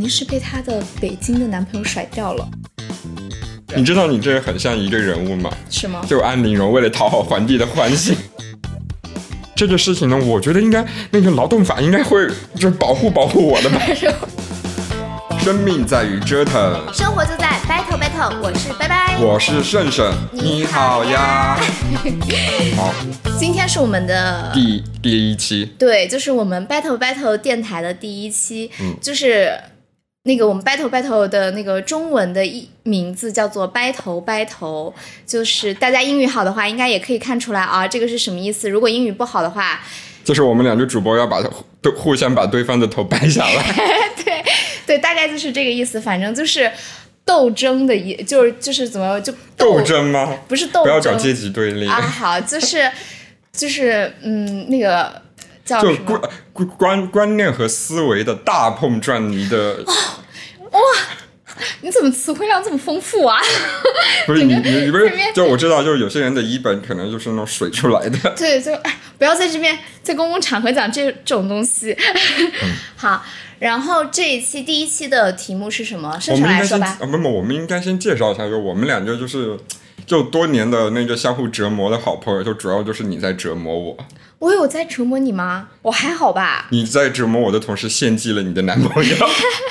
肯定是被她的北京的男朋友甩掉了。你知道你这很像一个人物吗？是吗？就安陵容为了讨好皇帝的欢心。这个事情呢，我觉得应该那个劳动法应该会就是保护保护我的吧。生命在于折腾，生活就在 battle battle。我是拜拜，我是胜胜，你好呀。好，今天是我们的第第一期，对，就是我们 battle battle 电台的第一期，嗯，就是那个我们 battle battle 的那个中文的一名字叫做掰头掰头，就是大家英语好的话，应该也可以看出来啊，这个是什么意思？如果英语不好的话，就是我们两个主播要把对互相把对方的头掰下来。对。对，大概就是这个意思。反正就是斗争的意，就是就是怎么就斗争吗？不是斗争，不要搞阶级对立啊。好，就是 就是嗯，那个叫就观观观念和思维的大碰撞，你的哇，你怎么词汇量这么丰富啊？不是你你你不是 就我知道，就是有些人的一本可能就是那种水出来的。对，就不要在这边在公共场合讲这这种东西。好。然后这一期第一期的题目是什么？盛盛来说吧。啊，不不，我们应该先介绍一下，就我们两个就是，就多年的那个相互折磨的好朋友，就主要就是你在折磨我。我有在折磨你吗？我还好吧。你在折磨我的同时献祭了你的男朋友。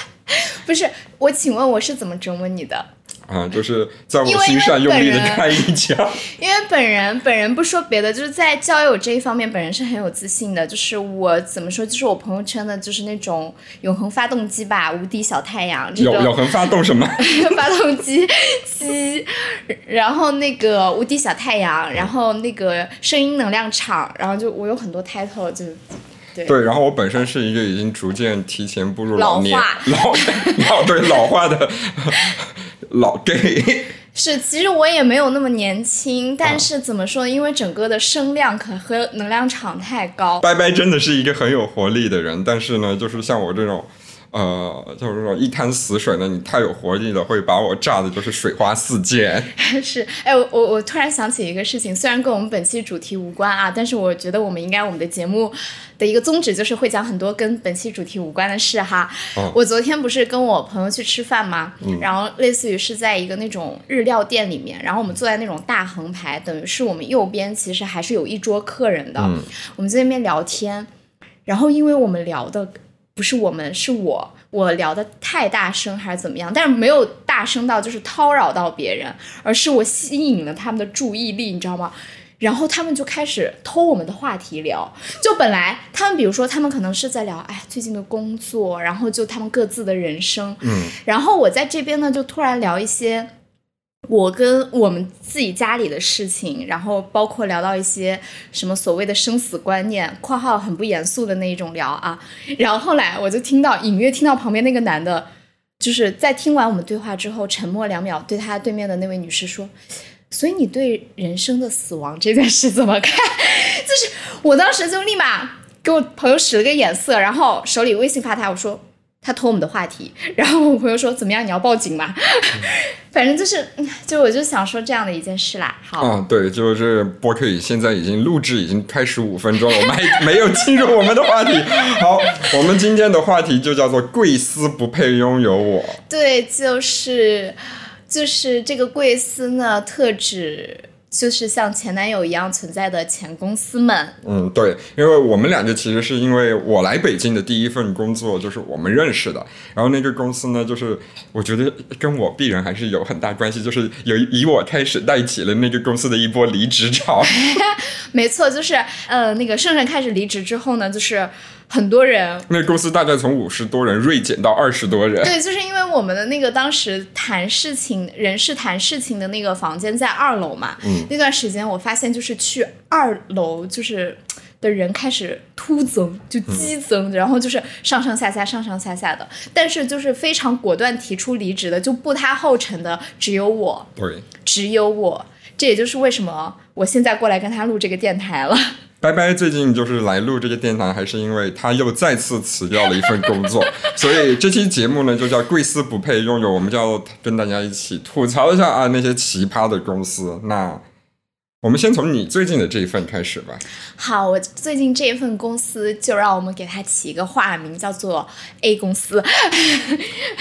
不是，我请问我是怎么折磨你的？啊，就是在我心上用力的开一枪。因为本人本人不说别的，就是在交友这一方面，本人是很有自信的。就是我怎么说，就是我朋友圈的，就是那种永恒发动机吧，无敌小太阳。永永恒发动什么？发动机机，然后那个无敌小太阳，然后那个声音能量场，然后就我有很多 title 就。对，然后我本身是一个已经逐渐提前步入老年老 老对老化的老 gay。是，其实我也没有那么年轻，但是怎么说？因为整个的声量可和能量场太高。拜拜，真的是一个很有活力的人，但是呢，就是像我这种。呃，就是说一滩死水呢，你太有活力了，会把我炸的就是水花四溅。是，哎，我我我突然想起一个事情，虽然跟我们本期主题无关啊，但是我觉得我们应该我们的节目的一个宗旨就是会讲很多跟本期主题无关的事哈。我昨天不是跟我朋友去吃饭吗？然后类似于是在一个那种日料店里面，然后我们坐在那种大横排，等于是我们右边其实还是有一桌客人的。我们在那边聊天，然后因为我们聊的。不是我们，是我，我聊的太大声还是怎么样？但是没有大声到就是叨扰到别人，而是我吸引了他们的注意力，你知道吗？然后他们就开始偷我们的话题聊。就本来他们，比如说他们可能是在聊，哎，最近的工作，然后就他们各自的人生。嗯。然后我在这边呢，就突然聊一些。我跟我们自己家里的事情，然后包括聊到一些什么所谓的生死观念（括号很不严肃的那一种聊啊），然后后来我就听到隐约听到旁边那个男的，就是在听完我们对话之后沉默两秒，对他对面的那位女士说：“所以你对人生的死亡这件事怎么看？”就是我当时就立马给我朋友使了个眼色，然后手里微信发他，我说。他偷我们的话题，然后我朋友说：“怎么样？你要报警吗？” 反正就是，就我就想说这样的一件事啦。好，啊，对，就是播客现在已经录制已经开始五分钟了，我们还 没有进入我们的话题。好，我们今天的话题就叫做“贵司不配拥有我”。对，就是就是这个贵司呢，特指。就是像前男友一样存在的前公司们。嗯，对，因为我们两个其实是因为我来北京的第一份工作就是我们认识的，然后那个公司呢，就是我觉得跟我必然还是有很大关系，就是有以我开始带起了那个公司的一波离职潮。没错，就是呃，那个盛盛开始离职之后呢，就是。很多人，那公司大概从五十多人锐减到二十多人。对，就是因为我们的那个当时谈事情、人事谈事情的那个房间在二楼嘛。嗯。那段时间我发现，就是去二楼就是的人开始突增，就激增，然后就是上上下下、上上下下的。但是就是非常果断提出离职的，就步他后尘的只有我。对。只有我，这也就是为什么我现在过来跟他录这个电台了。拜拜，最近就是来录这个电台，还是因为他又再次辞掉了一份工作，所以这期节目呢就叫“贵司不配拥有”，我们就要跟大家一起吐槽一下啊那些奇葩的公司。那我们先从你最近的这一份开始吧。好，我最近这一份公司就让我们给它起一个化名，叫做 A 公司。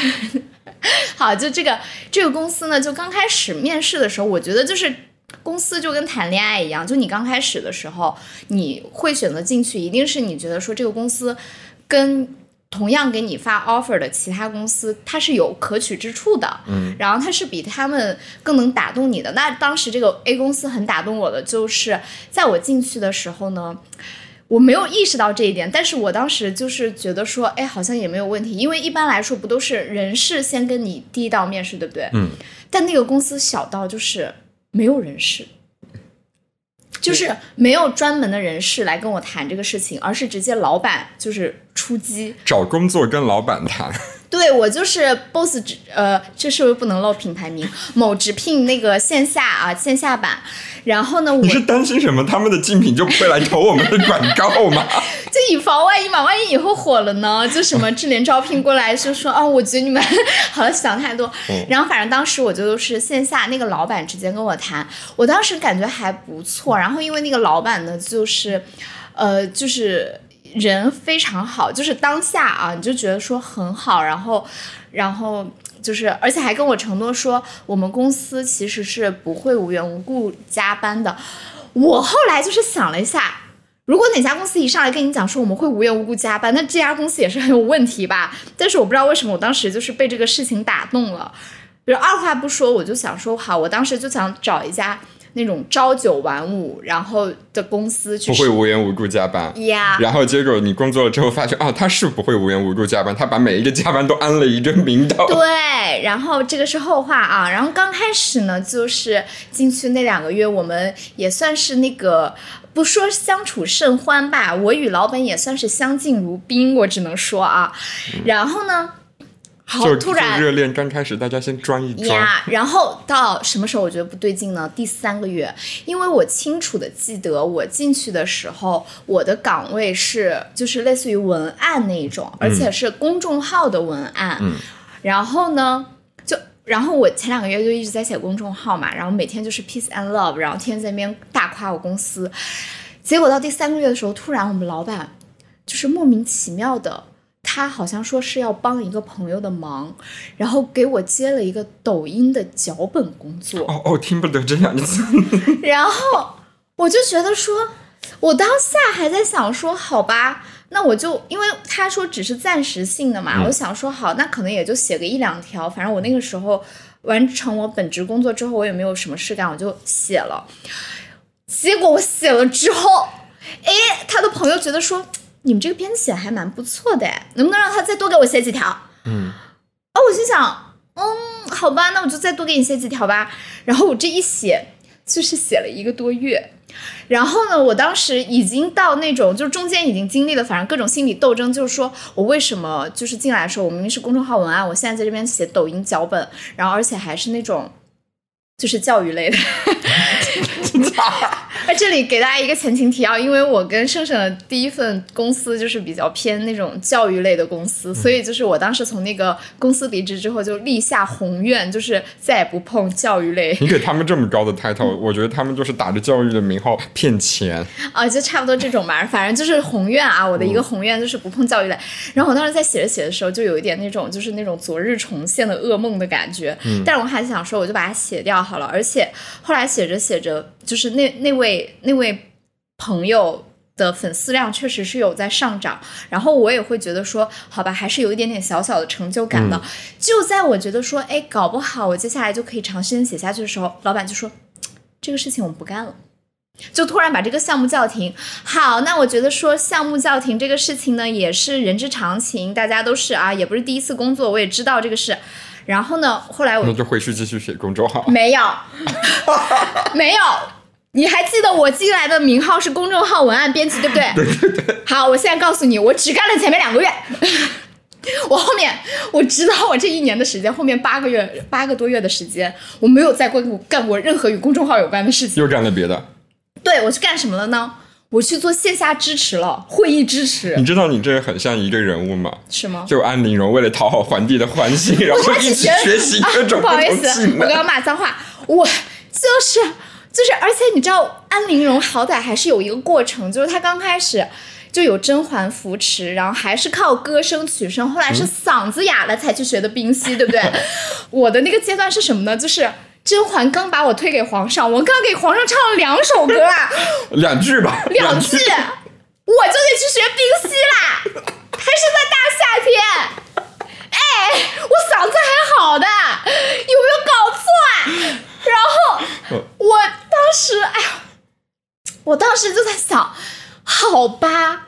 好，就这个这个公司呢，就刚开始面试的时候，我觉得就是公司就跟谈恋爱一样，就你刚开始的时候，你会选择进去，一定是你觉得说这个公司跟。同样给你发 offer 的其他公司，它是有可取之处的，嗯，然后它是比他们更能打动你的。那当时这个 A 公司很打动我的，就是在我进去的时候呢，我没有意识到这一点，但是我当时就是觉得说，哎，好像也没有问题，因为一般来说不都是人事先跟你第一道面试，对不对？嗯，但那个公司小到就是没有人事。就是没有专门的人事来跟我谈这个事情，而是直接老板就是出击找工作跟老板谈。对我就是 boss 直呃，这是不是不能露品牌名？某直聘那个线下啊线下版，然后呢，你是担心什么？他们的竞品就不会来投我们的广告吗？就以防万一嘛，万一以后火了呢？就什么智联招聘过来就说啊，我觉得你们 好像想太多。然后反正当时我就是线下那个老板直接跟我谈，我当时感觉还不错。然后因为那个老板呢，就是呃，就是。人非常好，就是当下啊，你就觉得说很好，然后，然后就是，而且还跟我承诺说，我们公司其实是不会无缘无故加班的。我后来就是想了一下，如果哪家公司一上来跟你讲说我们会无缘无故加班，那这家公司也是很有问题吧？但是我不知道为什么，我当时就是被这个事情打动了，就二话不说，我就想说好，我当时就想找一家。那种朝九晚五，然后的公司不会无缘无故加班呀。然后结果你工作了之后发现，哦，他是不会无缘无故加班，他把每一个加班都安了一个名头。对，然后这个是后话啊。然后刚开始呢，就是进去那两个月，我们也算是那个不说相处甚欢吧，我与老板也算是相敬如宾，我只能说啊。然后呢？好，突然热恋刚开始，大家先装一装呀。然后到什么时候我觉得不对劲呢？第三个月，因为我清楚的记得我进去的时候，我的岗位是就是类似于文案那一种，而且是公众号的文案。嗯。然后呢，就然后我前两个月就一直在写公众号嘛，然后每天就是 peace and love，然后天天在那边大夸我公司。结果到第三个月的时候，突然我们老板就是莫名其妙的。他好像说是要帮一个朋友的忙，然后给我接了一个抖音的脚本工作。哦哦，听不得这两个字。然后我就觉得说，我当下还在想说，好吧，那我就因为他说只是暂时性的嘛，我想说好，那可能也就写个一两条，反正我那个时候完成我本职工作之后，我也没有什么事干，我就写了。结果我写了之后，哎，他的朋友觉得说。你们这个编写还蛮不错的哎，能不能让他再多给我写几条？嗯，哦，我心想，嗯，好吧，那我就再多给你写几条吧。然后我这一写就是写了一个多月，然后呢，我当时已经到那种，就是中间已经经历了，反正各种心理斗争，就是说我为什么就是进来的时候，我明明是公众号文案，我现在在这边写抖音脚本，然后而且还是那种。就是教育类的，那这里给大家一个前情提要，因为我跟盛盛的第一份公司就是比较偏那种教育类的公司，所以就是我当时从那个公司离职之后，就立下宏愿，就是再也不碰教育类。你给他们这么高的 title，我觉得他们就是打着教育的名号骗钱啊，就差不多这种吧，反正就是宏愿啊，我的一个宏愿就是不碰教育类。然后我当时在写着写的时候，就有一点那种就是那种昨日重现的噩梦的感觉，嗯但是我还是想说，我就把它写掉。好了，而且后来写着写着，就是那那位那位朋友的粉丝量确实是有在上涨，然后我也会觉得说，好吧，还是有一点点小小的成就感的。就在我觉得说，哎，搞不好我接下来就可以长时间写下去的时候，老板就说这个事情我们不干了，就突然把这个项目叫停。好，那我觉得说项目叫停这个事情呢，也是人之常情，大家都是啊，也不是第一次工作，我也知道这个事。然后呢？后来我那就回去继续写公众号。没有，没有。你还记得我进来的名号是公众号文案编辑，对不对？对对对。好，我现在告诉你，我只干了前面两个月。我后面我知道，我这一年的时间，后面八个月、八个多月的时间，我没有再过干过任何与公众号有关的事情。又干了别的。对，我去干什么了呢？我去做线下支持了，会议支持。你知道你这很像一个人物吗？是吗？就安陵容为了讨好皇帝的欢心，然后一直学习各种不好意思。我刚刚骂脏话，我就是就是而且你知道安陵容好歹还是有一个过程，就是她刚开始。就有甄嬛扶持，然后还是靠歌声取胜，后来是嗓子哑了才去学的冰溪，对不对？我的那个阶段是什么呢？就是甄嬛刚把我推给皇上，我刚给皇上唱了两首歌啊，两句吧，两句，我就得去学冰溪啦，还是在大夏天，哎，我嗓子还好的，有没有搞错啊？然后我当时，哎呀，我当时就在想。好吧，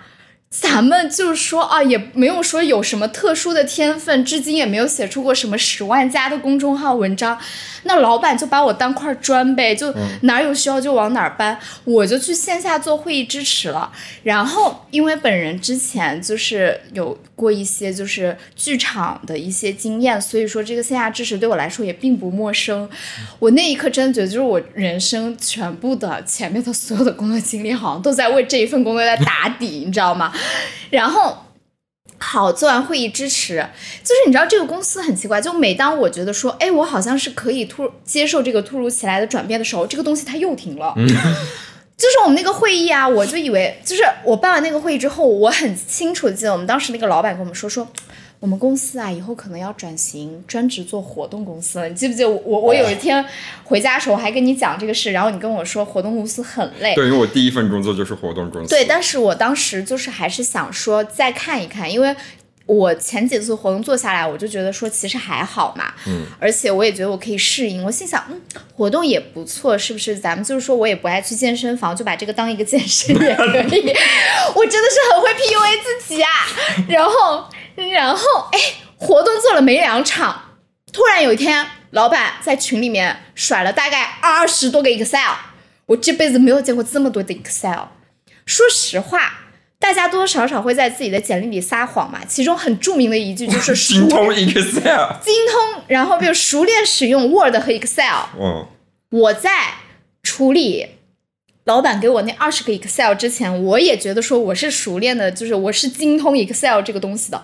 咱们就是说啊，也没有说有什么特殊的天分，至今也没有写出过什么十万加的公众号文章。那老板就把我当块砖呗，就哪有需要就往哪儿搬，我就去线下做会议支持了。然后因为本人之前就是有过一些就是剧场的一些经验，所以说这个线下支持对我来说也并不陌生。我那一刻真的觉得，就是我人生全部的前面的所有的工作经历，好像都在为这一份工作在打底，你知道吗？然后。好，做完会议支持，就是你知道这个公司很奇怪，就每当我觉得说，哎，我好像是可以突接受这个突如其来的转变的时候，这个东西它又停了。就是我们那个会议啊，我就以为，就是我办完那个会议之后，我很清楚记得我们当时那个老板跟我们说说。我们公司啊，以后可能要转型，专职做活动公司了。你记不记得我？我有一天回家的时候还跟你讲这个事，然后你跟我说活动公司很累。对，因为我第一份工作就是活动公司。对，但是我当时就是还是想说再看一看，因为我前几次活动做下来，我就觉得说其实还好嘛。嗯。而且我也觉得我可以适应。我心想，嗯，活动也不错，是不是？咱们就是说我也不爱去健身房，就把这个当一个健身也可以。我真的是很会 PUA 自己啊。然后。然后，哎，活动做了没两场，突然有一天，老板在群里面甩了大概二十多个 Excel，我这辈子没有见过这么多的 Excel。说实话，大家多多少少会在自己的简历里撒谎嘛。其中很著名的一句就是精通 Excel，精通，然后比如熟练使用 Word 和 Excel。嗯，我在处理老板给我那二十个 Excel 之前，我也觉得说我是熟练的，就是我是精通 Excel 这个东西的。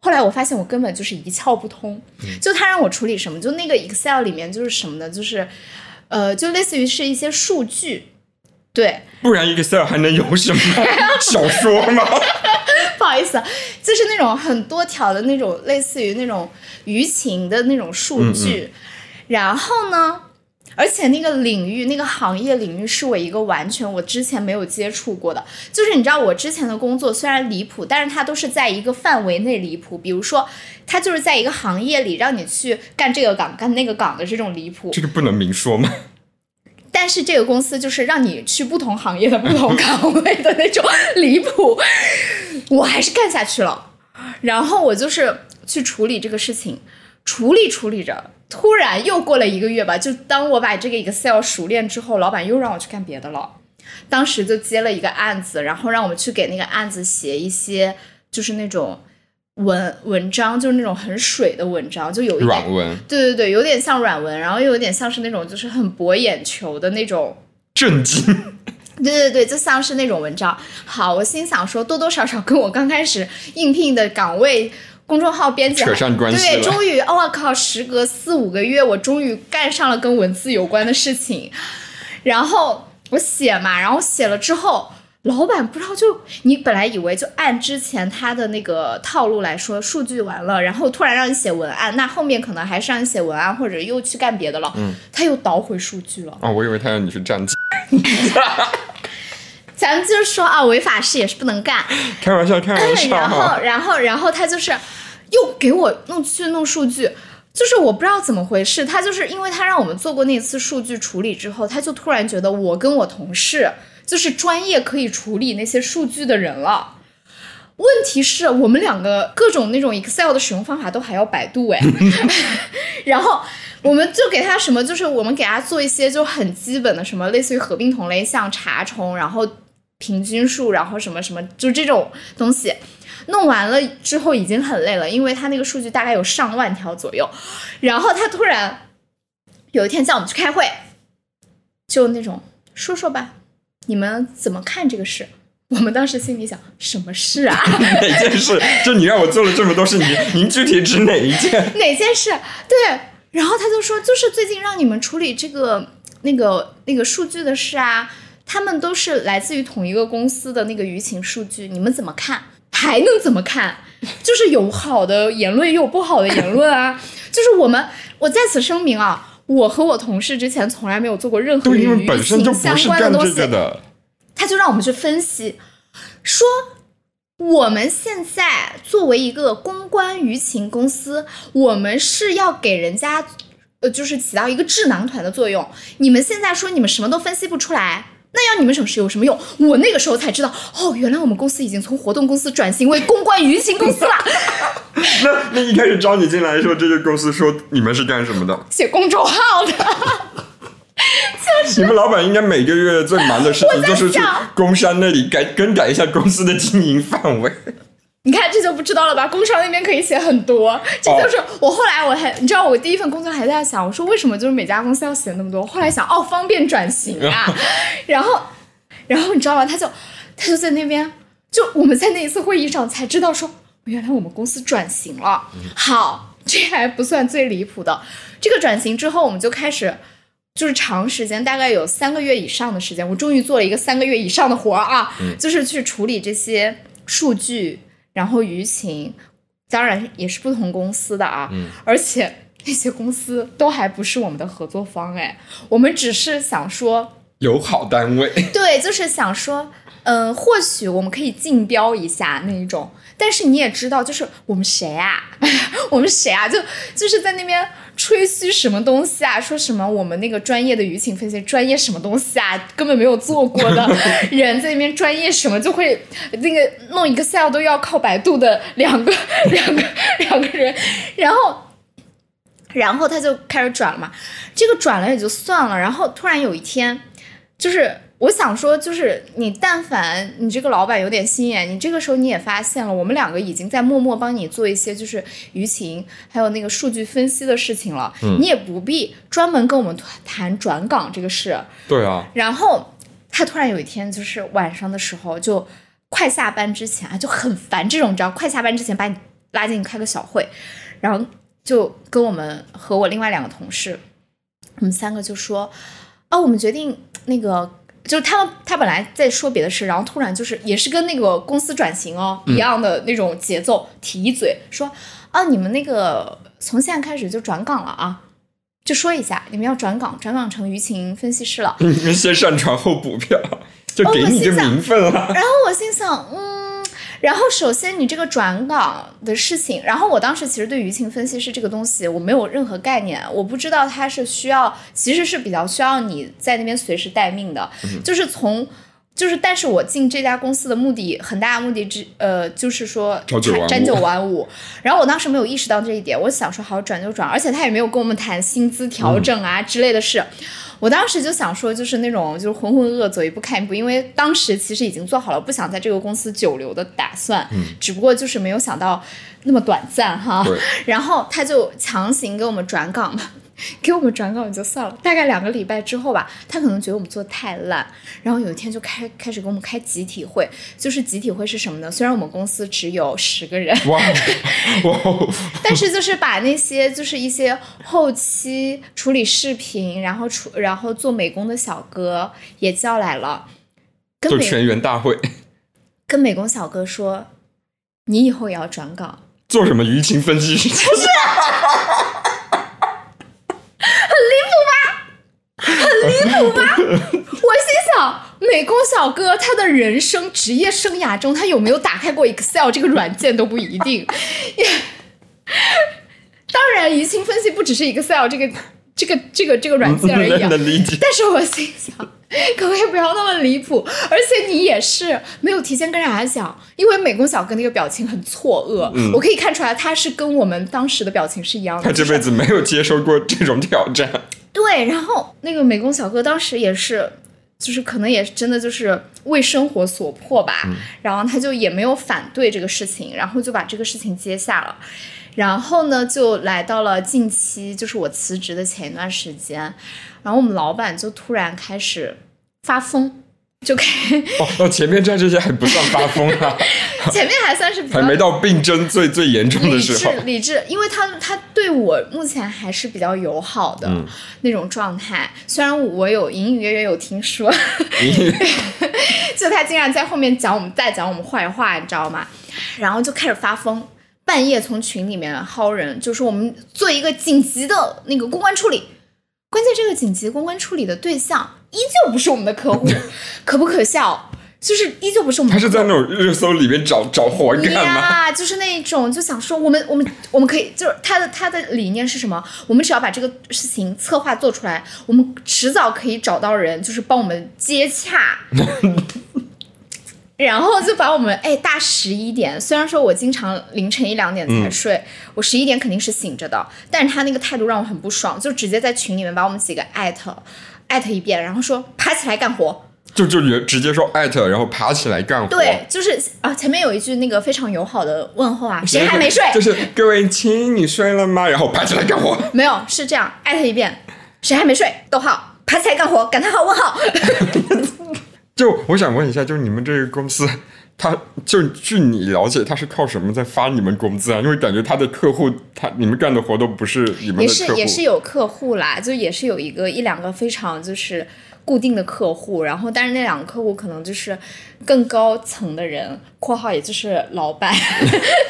后来我发现我根本就是一窍不通，就他让我处理什么，就那个 Excel 里面就是什么呢？就是，呃，就类似于是一些数据，对。不然 Excel 还能有什么 小说吗？不好意思，就是那种很多条的那种，类似于那种舆情的那种数据，然后呢？而且那个领域，那个行业领域是我一个完全我之前没有接触过的。就是你知道，我之前的工作虽然离谱，但是它都是在一个范围内离谱。比如说，它就是在一个行业里让你去干这个岗、干那个岗的这种离谱。这个不能明说吗？但是这个公司就是让你去不同行业的不同岗位的那种离谱，我还是干下去了。然后我就是去处理这个事情，处理处理着。突然又过了一个月吧，就当我把这个 Excel 熟练之后，老板又让我去干别的了。当时就接了一个案子，然后让我们去给那个案子写一些，就是那种文文章，就是那种很水的文章，就有一点软文。对对对，有点像软文，然后又有点像是那种就是很博眼球的那种震惊。对对对，就像是那种文章。好，我心想说，多多少少跟我刚开始应聘的岗位。公众号编辑扯上关系对，终于，我靠，时隔四五个月，我终于干上了跟文字有关的事情。然后我写嘛，然后写了之后，老板不知道就你本来以为就按之前他的那个套路来说，数据完了，然后突然让你写文案，那后面可能还是让你写文案，或者又去干别的了。嗯，他又倒回数据了。哦，我以为他让你去站记。咱们就是说啊，违法事也是不能干。开玩笑，开玩笑。然后，然后，然后他就是。又给我弄去弄数据，就是我不知道怎么回事。他就是因为他让我们做过那次数据处理之后，他就突然觉得我跟我同事就是专业可以处理那些数据的人了。问题是我们两个各种那种 Excel 的使用方法都还要百度哎。然后我们就给他什么，就是我们给他做一些就很基本的什么，类似于合并同类项、查重，然后平均数，然后什么什么，就这种东西。弄完了之后已经很累了，因为他那个数据大概有上万条左右。然后他突然有一天叫我们去开会，就那种说说吧，你们怎么看这个事？我们当时心里想，什么事啊？哪件事？就你让我做了这么多事，您您具体指哪一件？哪件事？对。然后他就说，就是最近让你们处理这个那个那个数据的事啊，他们都是来自于同一个公司的那个舆情数据，你们怎么看？还能怎么看？就是有好的言论，也有不好的言论啊。就是我们，我在此声明啊，我和我同事之前从来没有做过任何与舆情相关的东西。他就让我们去分析，说我们现在作为一个公关舆情公司，我们是要给人家，呃，就是起到一个智囊团的作用。你们现在说你们什么都分析不出来。那要你们什么事有什么用？我那个时候才知道，哦，原来我们公司已经从活动公司转型为公关舆情公司了。那那一开始招你进来的时候，这个公司说你们是干什么的？写公众号的。你们老板应该每个月最忙的事情就是去工商那里改更改一下公司的经营范围。你看这就不知道了吧？工商那边可以写很多，这就是我后来我还你知道我第一份工作还在想，我说为什么就是每家公司要写那么多？后来想哦，方便转型啊。然后，然后你知道吗？他就他就在那边，就我们在那一次会议上才知道说，原来我们公司转型了。好，这还不算最离谱的，这个转型之后，我们就开始就是长时间，大概有三个月以上的时间，我终于做了一个三个月以上的活儿啊，就是去处理这些数据。然后舆情，当然也是不同公司的啊，而且 那些公司都还不是我们的合作方哎，我们只是想说 友好单位，对，就是想说，嗯，或许我们可以竞标一下那一种。但是你也知道，就是我们谁啊？我们谁啊？就就是在那边吹嘘什么东西啊？说什么我们那个专业的舆情分析专业什么东西啊？根本没有做过的 人在那边专业什么就会那个弄一个 Excel 都要靠百度的两个 两个两个人，然后然后他就开始转了嘛。这个转了也就算了，然后突然有一天就是。我想说，就是你，但凡你这个老板有点心眼，你这个时候你也发现了，我们两个已经在默默帮你做一些就是舆情还有那个数据分析的事情了，你也不必专门跟我们谈转岗这个事。对啊。然后他突然有一天就是晚上的时候，就快下班之前啊，就很烦这种，你知道，快下班之前把你拉进去开个小会，然后就跟我们和我另外两个同事，我们三个就说，啊，我们决定那个。就是他们，他本来在说别的事，然后突然就是也是跟那个公司转型哦一样的那种节奏，提一嘴说啊，你们那个从现在开始就转岗了啊，就说一下你们要转岗，转岗成舆情分析师了。你们先上传后补票，就给你这名分了。然后我心想，嗯。然后，首先你这个转岗的事情，然后我当时其实对舆情分析师这个东西我没有任何概念，我不知道它是需要，其实是比较需要你在那边随时待命的，就是从，就是，但是我进这家公司的目的很大的目的之，呃，就是说 朝九晚五，然后我当时没有意识到这一点，我想说好转就转，而且他也没有跟我们谈薪资调整啊之类的事。我当时就想说，就是那种就是浑浑噩噩走一步看一步，因为当时其实已经做好了不想在这个公司久留的打算，嗯，只不过就是没有想到那么短暂哈。然后他就强行给我们转岗嘛。给我们转岗也就算了，大概两个礼拜之后吧，他可能觉得我们做的太烂，然后有一天就开开始给我们开集体会，就是集体会是什么呢？虽然我们公司只有十个人，哇，但是就是把那些就是一些后期处理视频，然后处然后做美工的小哥也叫来了，就全员大会，跟美工小哥说，你以后也要转岗，做什么舆情分析？不是。很离谱吧？我心想，美工小哥他的人生职业生涯中，他有没有打开过 Excel 这个软件都不一定。当然，舆情分析不只是 Excel 这个这个这个这个软件而已。但是我心想，可不可以不要那么离谱？而且你也是没有提前跟人家讲，因为美工小哥那个表情很错愕，我可以看出来他是跟我们当时的表情是一样的。他这辈子没有接受过这种挑战。对，然后那个美工小哥当时也是，就是可能也真的就是为生活所迫吧，然后他就也没有反对这个事情，然后就把这个事情接下了，然后呢就来到了近期，就是我辞职的前一段时间，然后我们老板就突然开始发疯，就可以。哦哦，前面在这些还不算发疯啊，前面还算是还没到病症最最严重的时候智。理智，因为他他对我目前还是比较友好的嗯那种状态。虽然我有隐隐约约有听说，就他竟然在后面讲我们在讲我们坏话，你知道吗？然后就开始发疯，半夜从群里面薅人，就说我们做一个紧急的那个公关处理。关键这个紧急公关处理的对象依旧不是我们的客户，可不可笑？就是依旧不是我们。他是在那种热搜里面找找活干吗？呀，就是那种就想说，我们我们我们可以，就是他的他的理念是什么？我们只要把这个事情策划做出来，我们迟早可以找到人，就是帮我们接洽。然后就把我们哎大十一点，虽然说我经常凌晨一两点才睡，我十一点肯定是醒着的，但是他那个态度让我很不爽，就直接在群里面把我们几个艾特艾特一遍，然后说爬起来干活。就就直直接说艾特，然后爬起来干活。对，就是啊，前面有一句那个非常友好的问候啊，谁还没睡？就是各位亲，你睡了吗？然后爬起来干活。没有，是这样，艾特一遍，谁还没睡？逗号，爬起来干活，感叹号问号。就我想问一下，就是你们这个公司，他就据你了解，他是靠什么在发你们工资啊？因为感觉他的客户，他你们干的活都不是你们也是。也是有客户啦，就也是有一个一两个非常就是固定的客户，然后但是那两个客户可能就是更高层的人（括号也就是老板）。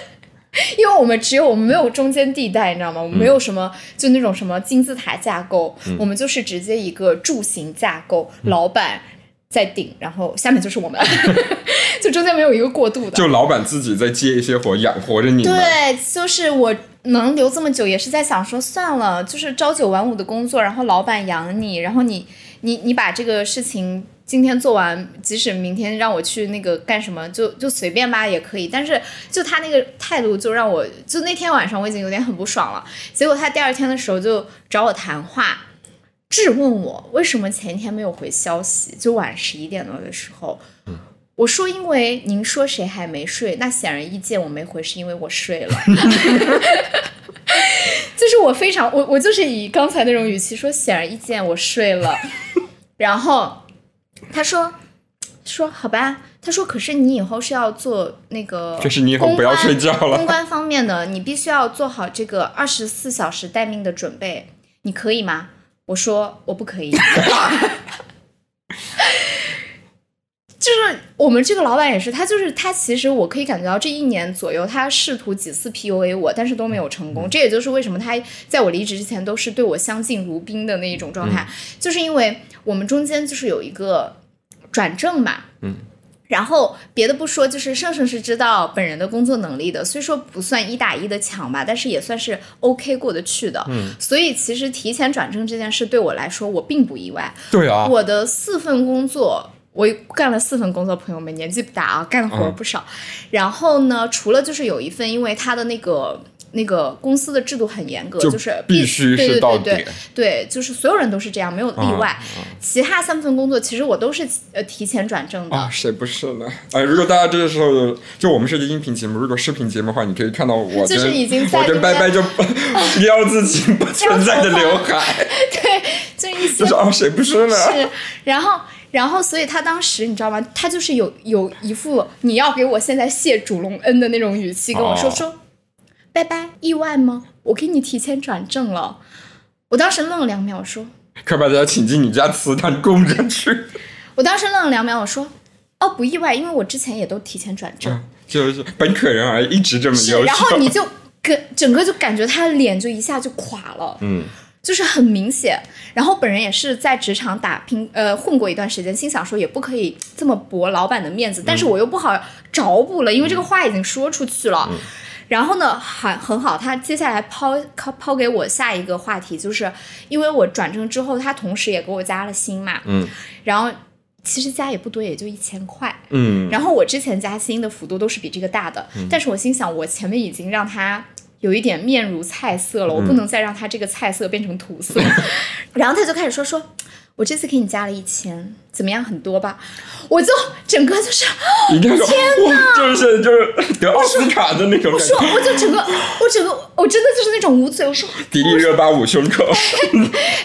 因为我们只有我们没有中间地带，你知道吗？我们没有什么、就那种什么金字塔架构，我们就是直接一个柱形架构，老板在顶，然后下面就是我们，就中间没有一个过渡的。就老板自己在接一些活，养活着你。对，就是我能留这么久，也是在想说，算了，就是朝九晚五的工作，然后老板养你，然后你你你把这个事情今天做完，即使明天让我去那个干什么，就就随便吧也可以。但是就他那个态度，就让我就那天晚上我已经有点很不爽了。结果他第二天的时候就找我谈话。质问我为什么前一天没有回消息，就晚十一点多的时候，我说因为您说谁还没睡，那显而易见我没回是因为我睡了。就是我非常我我就是以刚才那种语气说显而易见我睡了，然后他说说好吧，他说可是你以后是要做那个，就是你以后不要睡觉了。公关方面的，你必须要做好这个二十四小时待命的准备，你可以吗？我说我不可以。就是我们这个老板也是，他就是他，其实我可以感觉到这一年左右，他试图几次 PUA 我，但是都没有成功。这也就是为什么他在我离职之前都是对我相敬如宾的那一种状态，就是因为我们中间就是有一个转正嘛，嗯。然后别的不说，就是盛盛是知道本人的工作能力的，虽说不算一打一的强吧，但是也算是 OK 过得去的。嗯，所以其实提前转正这件事对我来说，我并不意外。对啊，我的四份工作，我干了四份工作，朋友们年纪不大啊，干的活儿不少。然后呢，除了就是有一份，因为他的那个那个公司的制度很严格，就是必必须是到对对点对，就是所有人都是这样，没有例外。其他三份工作其实我都是呃提前转正的。啊，谁不是呢？哎，如果大家这个时候就我们是一个音频节目，如果视频节目的话，你可以看到我 就是已经在我跟拜拜就 撩自己不存在的刘海，对，就一些就是啊，谁不是呢？是，然后，然后，所以他当时你知道吗？他就是有有一副你要给我现在谢主隆恩的那种语气跟我说、哦说，拜拜，意外吗？我给你提前转正了。我当时愣了两秒，我说，快把大家请进你家祠堂供着去。我当时愣了两秒，我说，哦，不意外，因为我之前也都提前转正。嗯就是本可人儿一直这么是，优秀。然后你就 跟整个就感觉他的脸就一下就垮了。嗯，就是很明显。然后本人也是在职场打拼，呃，混过一段时间，心想说也不可以这么驳老板的面子，但是我又不好找补了，因为这个话已经说出去了。然后呢，很很好，他接下来抛抛抛给我下一个话题，就是因为我转正之后，他同时也给我加了薪嘛，嗯，然后其实加也不多，也就一千块，嗯，然后我之前加薪的幅度都是比这个大的，但是我心想，我前面已经让他有一点面如菜色了，我不能再让他这个菜色变成土色。然后他就开始说说，我这次给你加了一千，怎么样？很多吧？我就整个就是，一定要说哇，就是就是得奥斯卡的那种感觉我说觉，我就整个，我整个，我真的就是那种捂嘴，我说 迪丽热巴捂胸口。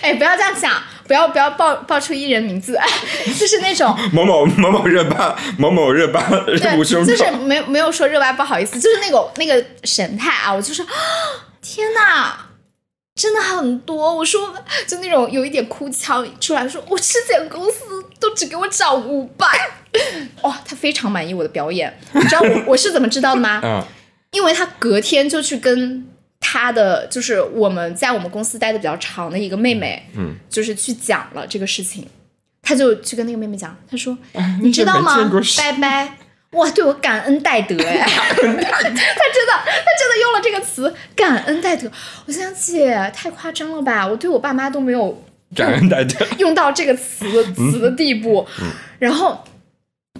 哎，不要这样讲，不要不要报报出艺人名字，就是那种某某某某热巴，某某热巴对，捂胸就是，没没有说热巴不好意思，就是那个那个神态啊，我就说 天哪，真的很多。我说就那种有一点哭腔出来说，我之前公司都只给我涨五百，哇，他非常满意我的表演。你知道我我是怎么知道的吗？嗯，因为他隔天就去跟他的就是我们在我们公司待的比较长的一个妹妹，嗯，就是去讲了这个事情，他就去跟那个妹妹讲，他说哎你知道吗拜拜。哇，对我感恩戴德哎，他真的，他真的用了这个词“感恩戴德”。我想姐太夸张了吧，我对我爸妈都没有感恩戴德。用到这个词词的地步。然后，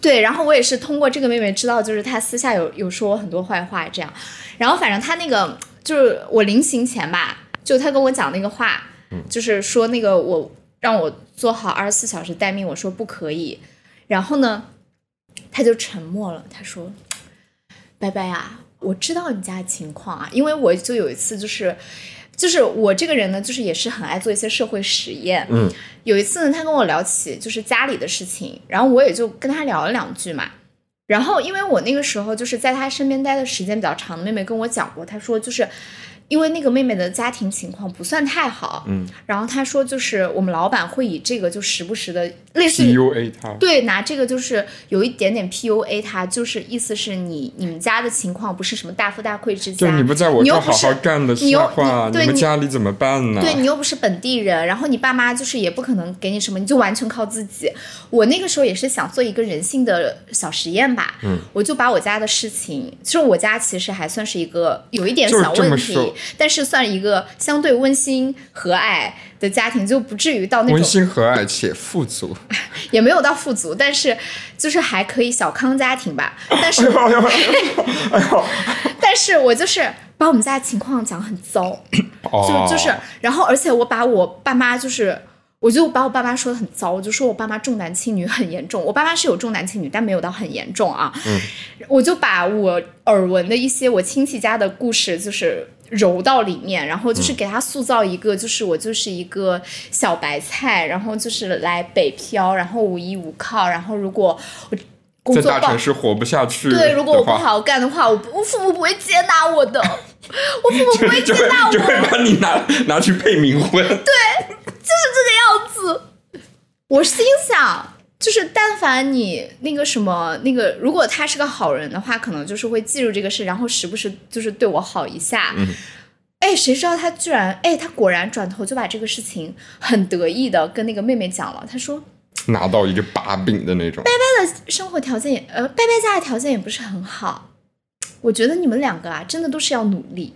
对，然后我也是通过这个妹妹知道，就是她私下有有说我很多坏话这样。然后反正她那个就是我临行前吧，就她跟我讲那个话，就是说那个我让我做好二十四小时待命，我说不可以。然后呢，她就沉默了，他说：“拜拜啊，我知道你家的情况啊，因为我就有一次就是。”就是我这个人呢，就是也是很爱做一些社会实验。嗯，有一次呢，他跟我聊起就是家里的事情，然后我也就跟他聊了两句嘛。然后因为我那个时候就是在他身边待的时间比较长的妹妹跟我讲过，她说就是因为那个妹妹的家庭情况不算太好，嗯，然后她说就是我们老板会以这个就时不时的类似于 PUA 他，对，拿这个就是有一点点 PUA 她，就是意思是你你们家的情况不是什么大富大贵之家，就你不在我这好好干的你又下话，你们你对你家里怎么办呢？对你又不是本地人，然后你爸妈就是也不可能给你什么，你就完全靠自己。我那个时候也是想做一个人性的小实验吧，嗯，我就把我家的事情，其实我家其实还算是一个有一点小问题。说，但是算一个相对温馨和蔼的家庭，就不至于到那种温馨和蔼且富足。也没有到富足，但是就是还可以小康家庭吧。但是哎呦！但是我就是把我们家的情况讲很糟，哦，就就是，然后而且我把我爸妈就是，我就把我爸妈说的很糟，我就说我爸妈重男轻女很严重。我爸妈是有重男轻女，但没有到很严重啊。嗯，我就把我耳闻的一些我亲戚家的故事，就是。揉到里面，然后嗯就是给他塑造一个，就是我就是一个小白菜，然后就是来北漂，然后无依无靠，然后如果我工在作不好大城市活不下去，对，如果我不好好干的话，我我父母不会接纳我的，我父母不会接纳我，就会把你拿拿去配冥婚。对就是这个样子。我心想，就是但凡你那个什么那个，如果他是个好人的话，可能就是会记住这个事，然后时不时就是对我好一下。嗯哎，谁知道他居然，哎，他果然转头就把这个事情很得意的跟那个妹妹讲了。他说，拿到一个把柄的那种，拜拜的生活条件也，呃，拜拜家的条件也不是很好。我觉得你们两个啊，真的都是要努力。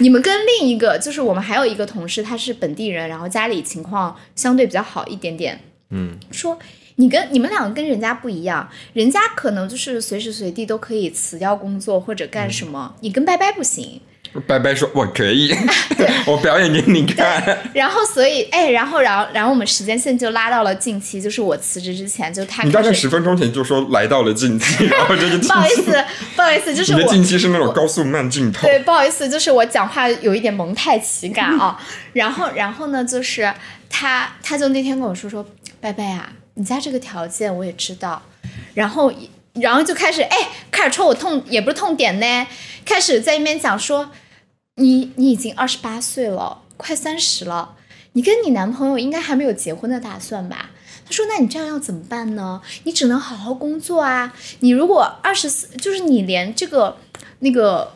你们跟另一个，就是我们还有一个同事，他是本地人，然后家里情况相对比较好一点点。嗯，说你跟你们两个跟人家不一样，人家可能就是随时随地都可以辞掉工作或者干什么，你跟拜拜不行。拜拜说我可以，我表演给你看。然后所以哎，然后然后然后我们时间线就拉到了近期，就是我辞职之前，就他你大概十分钟前就说来到了近期，然后这个，不好意思，不好意思，就是你的我近期是那种高速慢镜头。对，不好意思，就是我讲话有一点蒙太奇感啊。然后，然后呢，就是他，他就那天跟我说说，拜拜啊，你家这个条件我也知道。然后，然后就开始，哎，开始戳我痛，也不是痛点呢，开始在一边讲说，你你已经二十八岁了，快三十了，你跟你男朋友应该还没有结婚的打算吧？他说：“那你这样要怎么办呢？你只能好好工作啊！你如果二十四，就是你连这个那个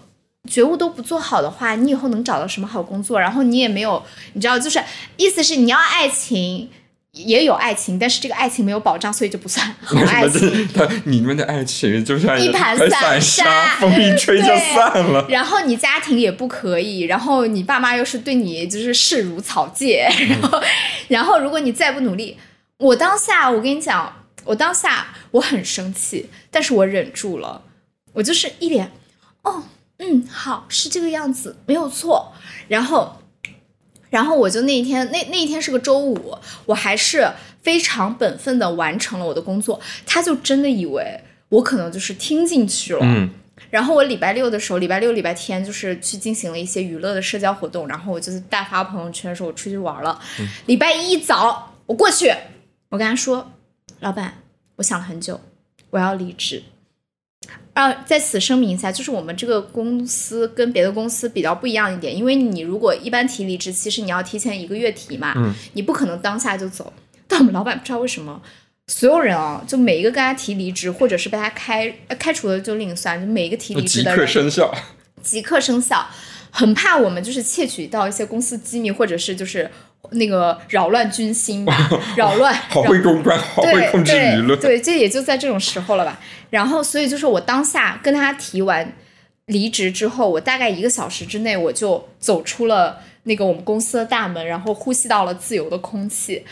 觉悟都不做好的话，你以后能找到什么好工作？然后你也没有，你知道，就是意思是你要爱情，也有爱情，但是这个爱情没有保障，所以就不算 好爱情。这他你们的爱情就像一盘盘散沙，沙风一吹就散了。然后你家庭也不可以，然后你爸妈又是对你就是视如草芥，然后，然后如果你再不努力，我当下我跟你讲，我当下我很生气，但是我忍住了，我就是一脸，哦，嗯，好，是这个样子，没有错。然后，然后我就那一天，那那一天是个周五，我还是非常本分的完成了我的工作，他就真的以为我可能就是听进去了，嗯，然后我礼拜六的时候，礼拜六、礼拜天就是去进行了一些娱乐的社交活动，然后我就是大发朋友圈说我出去玩了。礼拜一早我过去，我跟他说，老板，我想了很久，我要离职。啊，在此声明一下，就是我们这个公司跟别的公司比较不一样一点，因为你如果一般提离职，其实你要提前一个月提嘛，嗯，你不可能当下就走。但我们老板不知道为什么，所有人啊，就每一个跟他提离职，或者是被他开呃开除了就另算，就每一个提离职的即刻生效。即刻生效，很怕我们就是窃取到一些公司机密，或者是就是那个扰乱军心吧，扰乱，好会公关，好会对控制舆论。对，对，这也就在这种时候了吧。然后，所以就是我当下跟他提完离职之后，我大概一个小时之内，我就走出了那个我们公司的大门，然后呼吸到了自由的空气。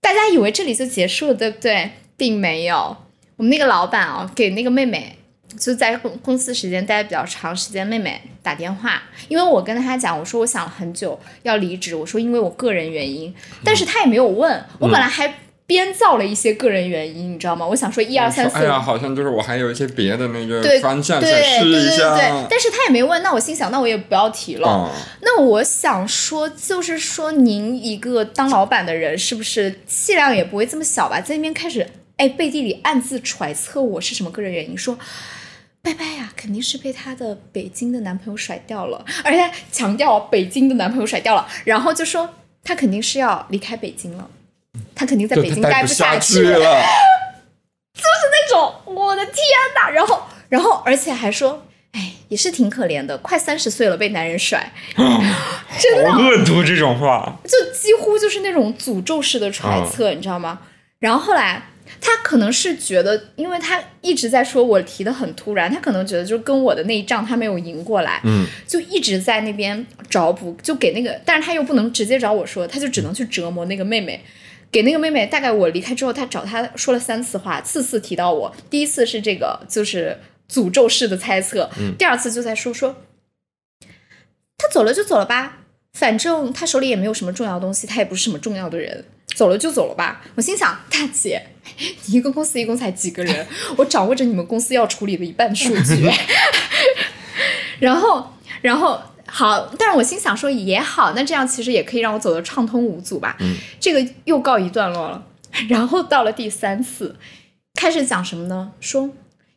大家以为这里就结束了，对不对？并没有。我们那个老板啊，给那个妹妹就在公公司时间待的比较长时间，妹妹打电话，因为我跟她讲，我说我想了很久要离职，我说因为我个人原因，但是她也没有问，我本来还编造了一些个人原因，你知道吗？我想说一二三四哎，呀，好像就是我还有一些别的那个对方向想对试一对对对下。对，但是她也没问，那我心想，那我也不要提了。哦，那我想说，就是说，您一个当老板的人，是不是气量也不会这么小吧？在那边开始，哎，背地里暗自揣测我是什么个人原因，说，拜拜呀、肯定是被她的北京的男朋友甩掉了，而且强调北京的男朋友甩掉了，然后就说她肯定是要离开北京了，她肯定在北京待不下去了。就 是那种，我的天呐！然后，然后，而且还说，哎，也是挺可怜的，快三十岁了被男人甩，真的好恶毒这种话。就几乎就是那种诅咒式的揣测，你知道吗？然后后来他可能是觉得，因为他一直在说我提的很突然，他可能觉得就是跟我的那一仗他没有赢过来，嗯，就一直在那边找补，就给那个，但是他又不能直接找我说，他就只能去折磨那个妹妹。给那个妹妹，大概我离开之后，他找她说了三次话，次次提到我。第一次是这个，就是诅咒式的猜测；第二次就在说说，他走了就走了吧，反正他手里也没有什么重要东西，他也不是什么重要的人，走了就走了吧。我心想，大姐，你一个公司一共才几个人，我掌握着你们公司要处理的一半数据。然后，然后好，但是我心想说也好，那这样其实也可以让我走得畅通无阻吧。嗯，这个又告一段落了。然后到了第三次，开始讲什么呢？说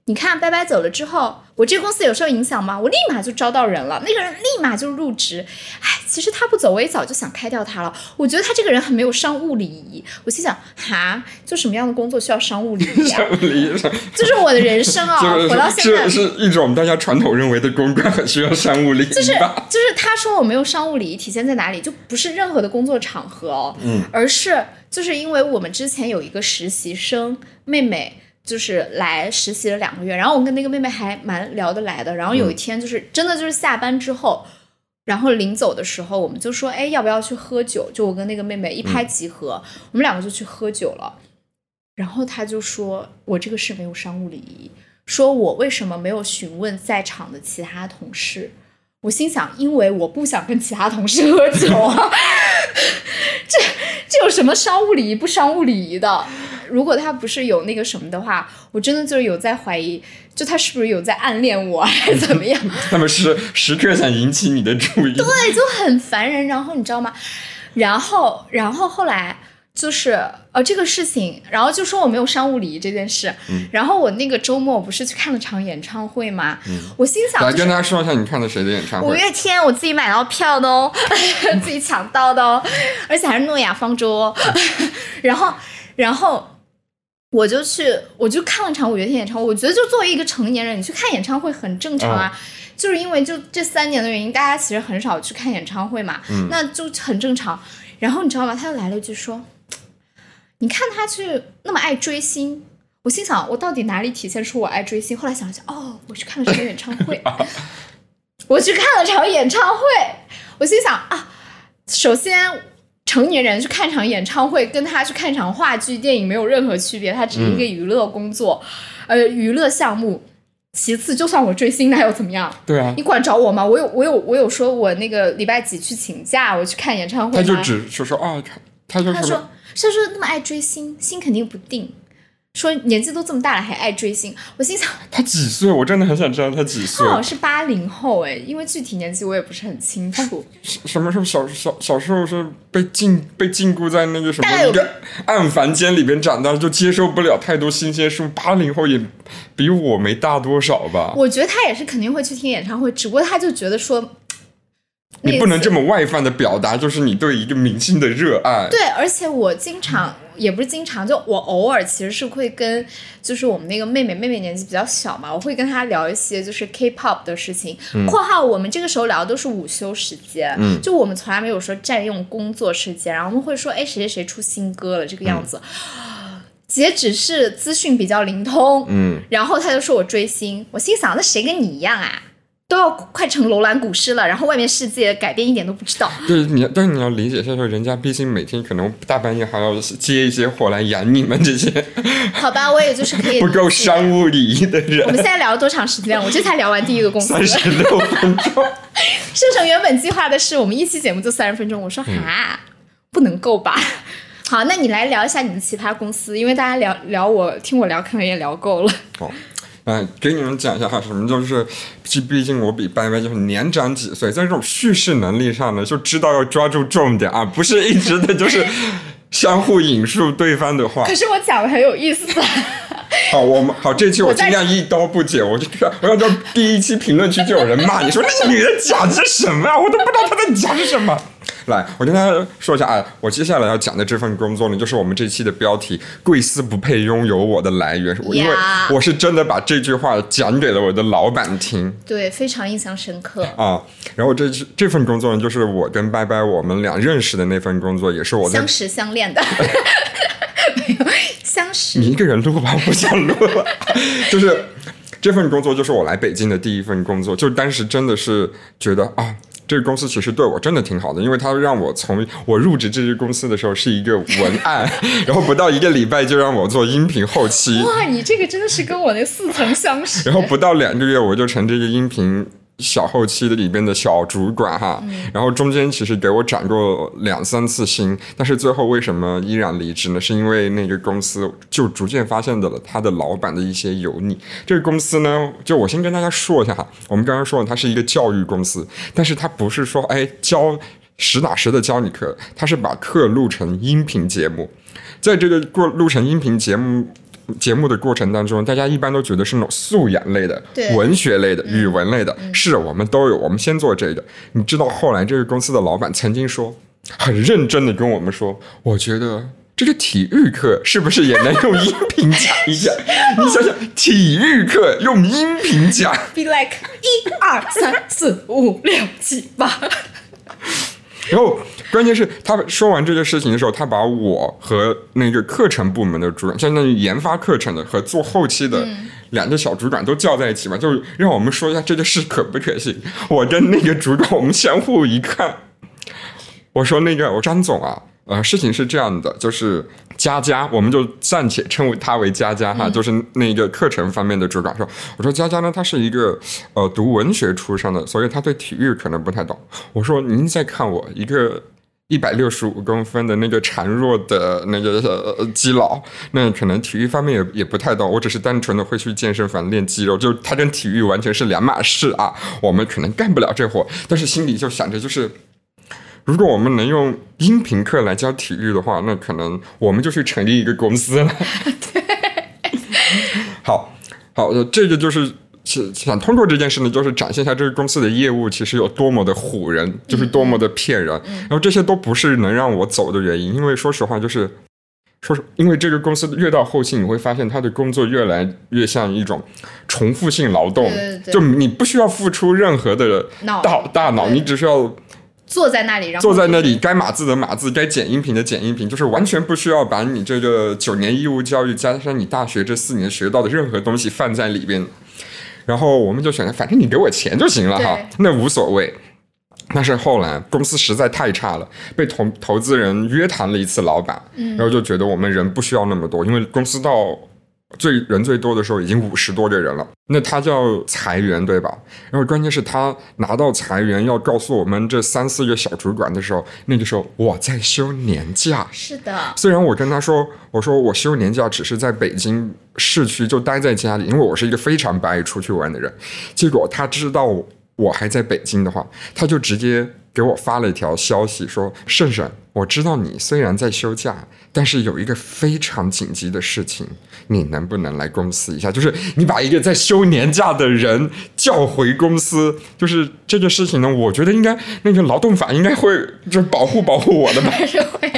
你看，拜拜走了之后，我这个公司有受影响吗？我立马就招到人了，那个人立马就入职。哎，其实他不走，我也早就想开掉他了。我觉得他这个人很没有商务礼仪。我心想，哈，就什么样的工作需要商务礼仪啊？这里是就是我的人生啊，这活到现在是是一种大家传统认为的公关很需要商务礼仪就是？就是他说我没有商务礼仪体现在哪里，就不是任何的工作场合哦，嗯，而是就是因为我们之前有一个实习生妹妹。就是来实习了两个月，然后我跟那个妹妹还蛮聊得来的。然后有一天就是真的就是下班之后，然后临走的时候，我们就说，哎，要不要去喝酒？就我跟那个妹妹一拍即合，我们两个就去喝酒了。然后他就说我这个是没有商务礼仪，说我为什么没有询问在场的其他同事。我心想，因为我不想跟其他同事喝酒啊，这这有什么商务礼仪不商务礼仪的？如果他不是有那个什么的话，我真的就是有在怀疑，就他是不是有在暗恋我，还是 怎么样？他们是时刻想引起你的注意。对，就很烦人。然后你知道吗？然后，然后后来就是呃这个事情，然后就说我没有商务礼仪这件事。嗯然后我那个周末不是去看了场演唱会吗？我心想、就是，来跟大家说一下，你看的谁的演唱会？五月天我自己买到票的哦，自己抢到的哦，而且还是诺亚方舟哦。然后，然后我就去，我就看了场五月天演唱会。我觉得，就作为一个成年人，你去看演唱会很正常啊。就是因为就这三年的原因，大家其实很少去看演唱会嘛，嗯那就很正常。然后你知道吗？他又来了一句说：“你看他去那么爱追星。”我心想，我到底哪里体现出我爱追星？后来想了想，哦，我去看了场演唱会。我去看了场演唱会，我心想啊，首先成年人去看场演唱会，跟他去看场话剧、电影没有任何区别，它只是一个娱乐工作，呃，娱乐项目。其次，就算我追星，那又怎么样？对啊，你管着我吗？我有，我有，我有说我那个礼拜几去请假，我去看演唱会？他就只说说啊，他他就他说，他说那么爱追星，心肯定不定。说年纪都这么大了还爱追星，我心想他几岁？我真的很想知道他几岁他。好像是八零后哎，因为具体年纪我也不是很清楚。什么什么小小小时候是被禁被禁锢在那个什么一个暗房间里边长大，就接受不了太多新鲜事物。八零后也比我没大多少吧？我觉得他也是肯定会去听演唱会，只不过他就觉得说，你不能这么么外放的表达，就是你对一个明星的热爱。对，而且我经常也不是经常，就我偶尔其实是会跟就是我们那个妹妹，妹妹年纪比较小嘛，我会跟她聊一些就是 K-pop 的事情。括号我们这个时候聊的都是午休时间，嗯就我们从来没有说占用工作时间，然后我们会说，哎，谁谁谁出新歌了这个样子。截止是资讯比较灵通，嗯，然后他就说我追星，我心想那谁跟你一样啊？都要快成楼兰古尸了，然后外面世界改变一点都不知道。对，你要，但是你要理解一下，说人家毕竟每天可能大半夜还要接一些活来养你们这些好吧，我也就是可以 不够商务礼仪的人我们。现在聊了多长时间？我这才聊完第一个公司。三十六分钟，盛盛原本计划的是我们一期节目就三十分钟，我说哈，不能够吧？好，那你来聊一下你的其他公司，因为大家聊聊我听我聊可能也聊够了。哦，嗯，给你们讲一下哈，什么就是，毕毕竟我比拜拜就是年长几岁，在这种叙事能力上呢，就知道要抓住重点啊，不是一直的就是 相互引述对方的话可。是我讲的很有意思，啊 好，我们好，这期我尽量一刀不剪，我就我要到第一期评论区就有人骂你说那个女的讲的是什么啊，我都不知道她在讲什么。来，我跟大家说一下啊，我接下来要讲的这份工作呢，就是我们这期的标题“贵司不配拥有我的来源”，我因为我是真的把这句话讲给了我的老板听。对，非常印象深刻。啊，然后这这份工作呢，就是我跟拜拜我们俩认识的那份工作，也是我在相识相恋的，没有相识你一个人录吧，我不想录了。就是这份工作，就是我来北京的第一份工作，就当时真的是觉得啊。这个公司其实对我真的挺好的，因为他让我从我入职这个公司的时候是一个文案，然后不到一个礼拜就让我做音频后期，哇，你这个真的是跟我那似曾相识。然后不到两个月我就成这个音频小后期的里边的小主管哈，然后中间其实给我涨过两三次薪，但是最后为什么依然离职呢？是因为那个公司就逐渐发现的了他的老板的一些油腻。这个公司呢，就我先跟大家说一下哈，我们刚刚说了，它是一个教育公司，但是它不是说哎教实打实的教你课，它是把课录成音频节目，在这个过录成音频节目。节目的过程当中，大家一般都觉得是那种素养类的、文学类的、语文类的，是我们都有。我们先做这个。你知道后来这个公司的老板曾经说，很认真的跟我们说，我觉得这个体育课是不是也能用音频讲一讲？你想想，体育课用音频讲，Be like 一二三四五六七八，然后关键是他说完这个事情的时候，他把我和那个课程部门的主管，相当于研发课程的和做后期的两个小主管都叫在一起嘛，就让我们说一下这件事可不可行。我跟那个主管我们相互一看，我说那个我张总啊。呃，事情是这样的，就是佳佳，我们就暂且称为他为佳佳哈，就是那个课程方面的主管说，我说佳佳呢，她是一个呃读文学出身的，所以她对体育可能不太懂。我说您再看我一个一百六十五公分的那个孱弱的那个呃基佬，那可能体育方面也也不太懂，我只是单纯的会去健身房练肌肉，就他跟体育完全是两码事啊，我们可能干不了这活，但是心里就想着就是。如果我们能用音频课来教体育的话，那可能我们就去成立一个公司了。好，好，呃这个就是是想通过这件事呢，就是展现一下这个公司的业务其实有多么的唬人，就是多么的骗人。然后这些都不是能让我走的原因，因为说实话，就是说实，因为这个公司越到后期，你会发现他的工作越来越像一种重复性劳动，对对对就你不需要付出任何的脑大大脑，你只需要。坐在那里，然后坐在那里，该码字的码字，该剪音频的剪音频，就是完全不需要把你这个九年义务教育加上你大学这四年学到的任何东西放在里边。然后我们就选择，反正你给我钱就行了哈，那无所谓。但是后来公司实在太差了，被投投资人约谈了一次老板，然后就觉得我们人不需要那么多，因为公司到最人最多的时候已经五十多个人了，那他叫裁员对吧？然后关键是他拿到裁员要告诉我们这三四个小主管的时候，那个时候我在休年假。是的，虽然我跟他说，我说我休年假只是在北京市区就待在家里，因为我是一个非常不爱出去玩的人。结果他知道我还在北京的话，他就直接给我发了一条消息说：“盛盛，我知道你虽然在休假，但是有一个非常紧急的事情。”你能不能来公司一下？就是你把一个在休年假的人叫回公司，就是这个事情呢？我觉得应该那个劳动法应该会就保护保护我的吧。是会，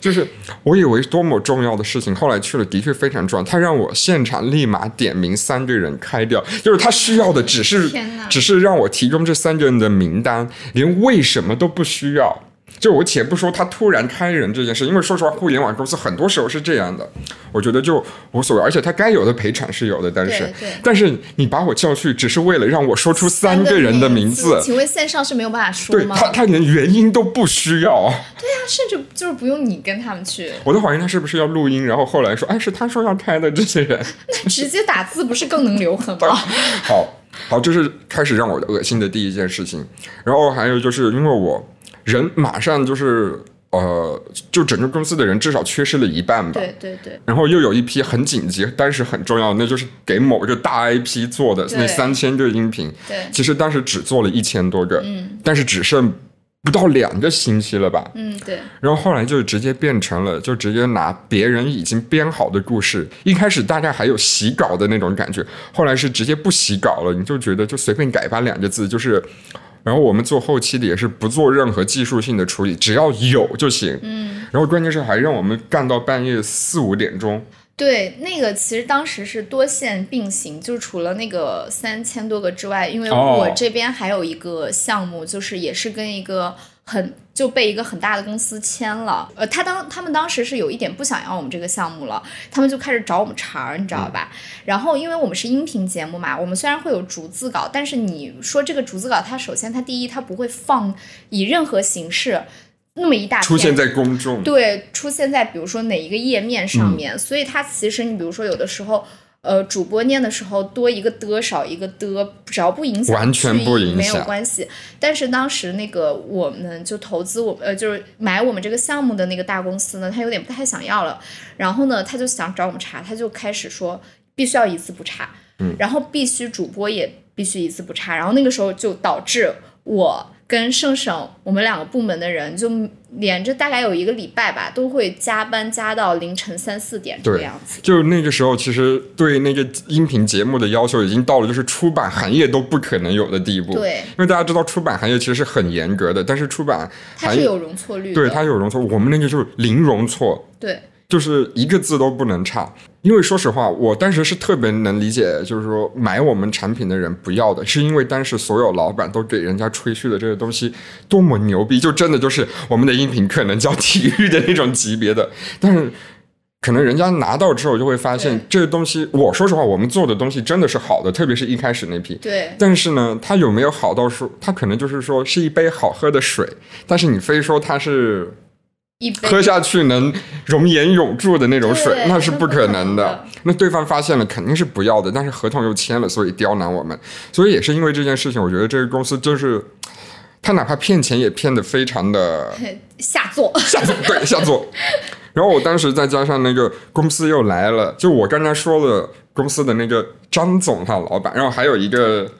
就是我以为多么重要的事情，后来去了的确非常重要。他让我现场立马点名三个人开掉，就是他需要的只是只是让我提供这三个人的名单，连为什么都不需要。就我且不说他突然开人这件事，因为说实话，互联网公司很多时候是这样的，我觉得就无所谓，而且他该有的赔偿是有的，但是但是你把我叫去，只是为了让我说出三个人的名字，请问线上是没有办法说吗？他他连原因都不需要，对啊，甚至就是不用你跟他们去，我都怀疑他是不是要录音，然后后来说，哎，是他说要开的这些人，那直接打字不是更能留痕吗？好好，这是开始让我恶心的第一件事情，然后还有就是因为我。人马上就是呃，就整个公司的人至少缺失了一半吧。对对对。然后又有一批很紧急，但是很重要，那就是给某一个大 IP 做的那三千个音频。对。其实当时只做了一千多个，嗯，但是只剩不到两个星期了吧？嗯，对。然后后来就直接变成了，就直接拿别人已经编好的故事。一开始大概还有洗稿的那种感觉，后来是直接不洗稿了，你就觉得就随便改吧两个字，就是。然后我们做后期的也是不做任何技术性的处理，只要有就行。嗯。然后关键是还让我们干到半夜四五点钟。对，那个其实当时是多线并行，就是除了那个三千多个之外，因为我这边还有一个项目，就是也是跟一个。很就被一个很大的公司签了，呃，他当他们当时是有一点不想要我们这个项目了，他们就开始找我们茬儿，你知道吧？然后因为我们是音频节目嘛，我们虽然会有逐字稿，但是你说这个逐字稿，它首先它第一它不会放以任何形式那么一大出现在公众，对，出现在比如说哪一个页面上面，所以它其实你比如说有的时候。呃，主播念的时候多一个的，少一个的，只要不影响完全不影响没有关系。但是当时那个我们就投资我呃就是买我们这个项目的那个大公司呢，他有点不太想要了。然后呢，他就想找我们查，他就开始说必须要一字不差，嗯，然后必须主播也必须一字不差。然后那个时候就导致我。跟盛盛，我们两个部门的人就连着大概有一个礼拜吧，都会加班加到凌晨三四点这个样子。就是那个时候，其实对那个音频节目的要求已经到了就是出版行业都不可能有的地步。对，因为大家知道出版行业其实是很严格的，但是出版它是有容错率，对它有容错，我们那个就是零容错。对。就是一个字都不能差，因为说实话，我当时是特别能理解，就是说买我们产品的人不要的，是因为当时所有老板都给人家吹嘘的这个东西多么牛逼，就真的就是我们的音频可能叫体育的那种级别的，但是可能人家拿到之后就会发现这个东西，我说实话，我们做的东西真的是好的，特别是一开始那批，对，但是呢，它有没有好到说，它可能就是说是一杯好喝的水，但是你非说它是。喝下去能容颜永驻的那种水，那是不可能的。那对方发现了，肯定是不要的。但是合同又签了，所以刁难我们。所以也是因为这件事情，我觉得这个公司就是，他哪怕骗钱也骗得非常的 下作，下作对下作。然后我当时再加上那个公司又来了，就我刚才说的公司的那个张总哈老板，然后还有一个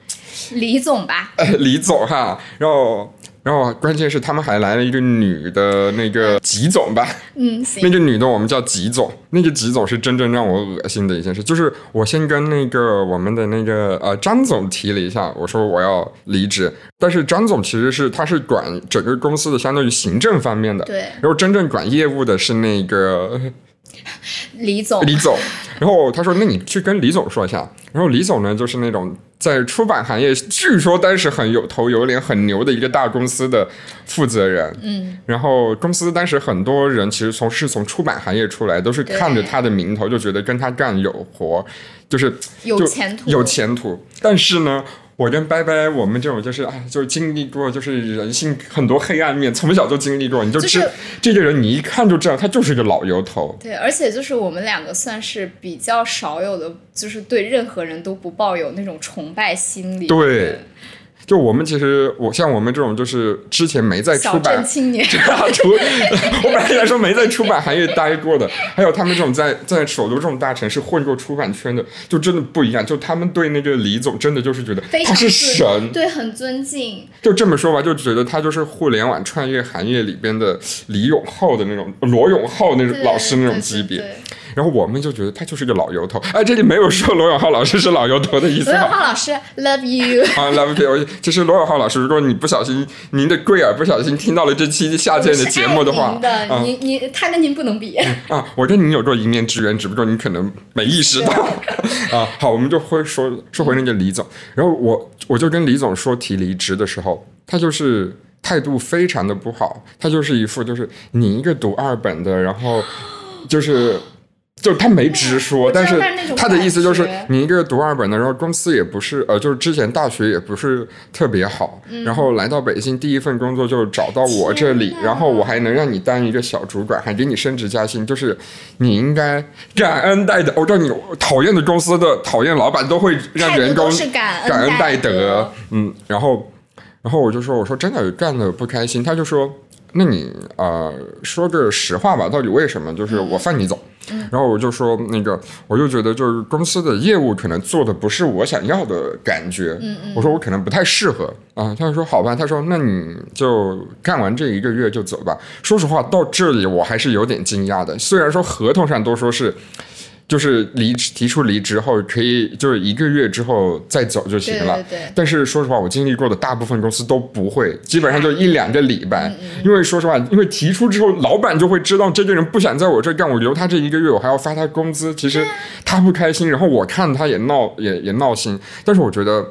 李总吧，李总哈，然后。然后关键是他们还来了一个女的那个吉总吧，嗯，那个女的我们叫吉总，那个吉总是真正让我恶心的一件事，就是我先跟那个我们的那个呃张总提了一下，我说我要离职，但是张总其实是他是管整个公司的相当于行政方面的，对，然后真正管业务的是那个。李总，李总，然后他说：“那你去跟李总说一下。”然后李总呢，就是那种在出版行业，据说当时很有头有脸、很牛的一个大公司的负责人。嗯，然后公司当时很多人其实从是从出版行业出来，都是看着他的名头，就觉得跟他干有活，就是有前途，有前途。但是呢。我跟拜拜，我们这种就是啊，就是经历过，就是人性很多黑暗面，从小就经历过，你就知、这个人，你一看就知道他就是个老油头。对，而且就是我们两个算是比较少有的，就是对任何人都不抱有那种崇拜心理。对。就我们其实，我像我们这种就是之前没在出版青年，出 我本来想说没在出版行业待过的，还有他们这种在在首都这种大城市混过出版圈的，就真的不一样。就他们对那个李总真的就是觉得他是神，对，很尊敬。就这么说吧，就觉得他就是互联网创业行业里边的李永浩的那种罗永浩那种老师那种级别。然后我们就觉得他就是个老油头，哎，这里没有说罗永浩老师是老油头的意思。罗永浩老师，love you。啊，love you。其实罗永浩老师，如果你不小心，您的贵耳不小心听到了这期下贱的节目的话，的，您您他跟您不能比。啊，我跟您有过一面之缘，只不过你可能没意识到。啊，好，我们就会说说回那个李总，然后我我就跟李总说提离职的时候，他就是态度非常的不好，他就是一副就是你一个读二本的，然后就是。就他没直说，但是他的意思就是你一个读二本的，然后公司也不是呃，就是之前大学也不是特别好，然后来到北京第一份工作就找到我这里，然后我还能让你当一个小主管，还给你升职加薪，就是你应该感恩戴德。我知道你讨厌的公司的讨厌老板都会让员工感恩戴德，嗯，然后然后我就说我说真的干的不开心，他就说那你呃说个实话吧，到底为什么？就是我放你走。然后我就说那个，我就觉得就是公司的业务可能做的不是我想要的感觉。嗯嗯。我说我可能不太适合啊。他就说好吧。他说那你就干完这一个月就走吧。说实话，到这里我还是有点惊讶的。虽然说合同上都说是。就是离提出离职后可以就是一个月之后再走就行了，对但是说实话，我经历过的大部分公司都不会，基本上就一两个礼拜。因为说实话，因为提出之后，老板就会知道这个人不想在我这干，我留他这一个月，我还要发他工资，其实他不开心，然后我看他也闹也也闹心。但是我觉得，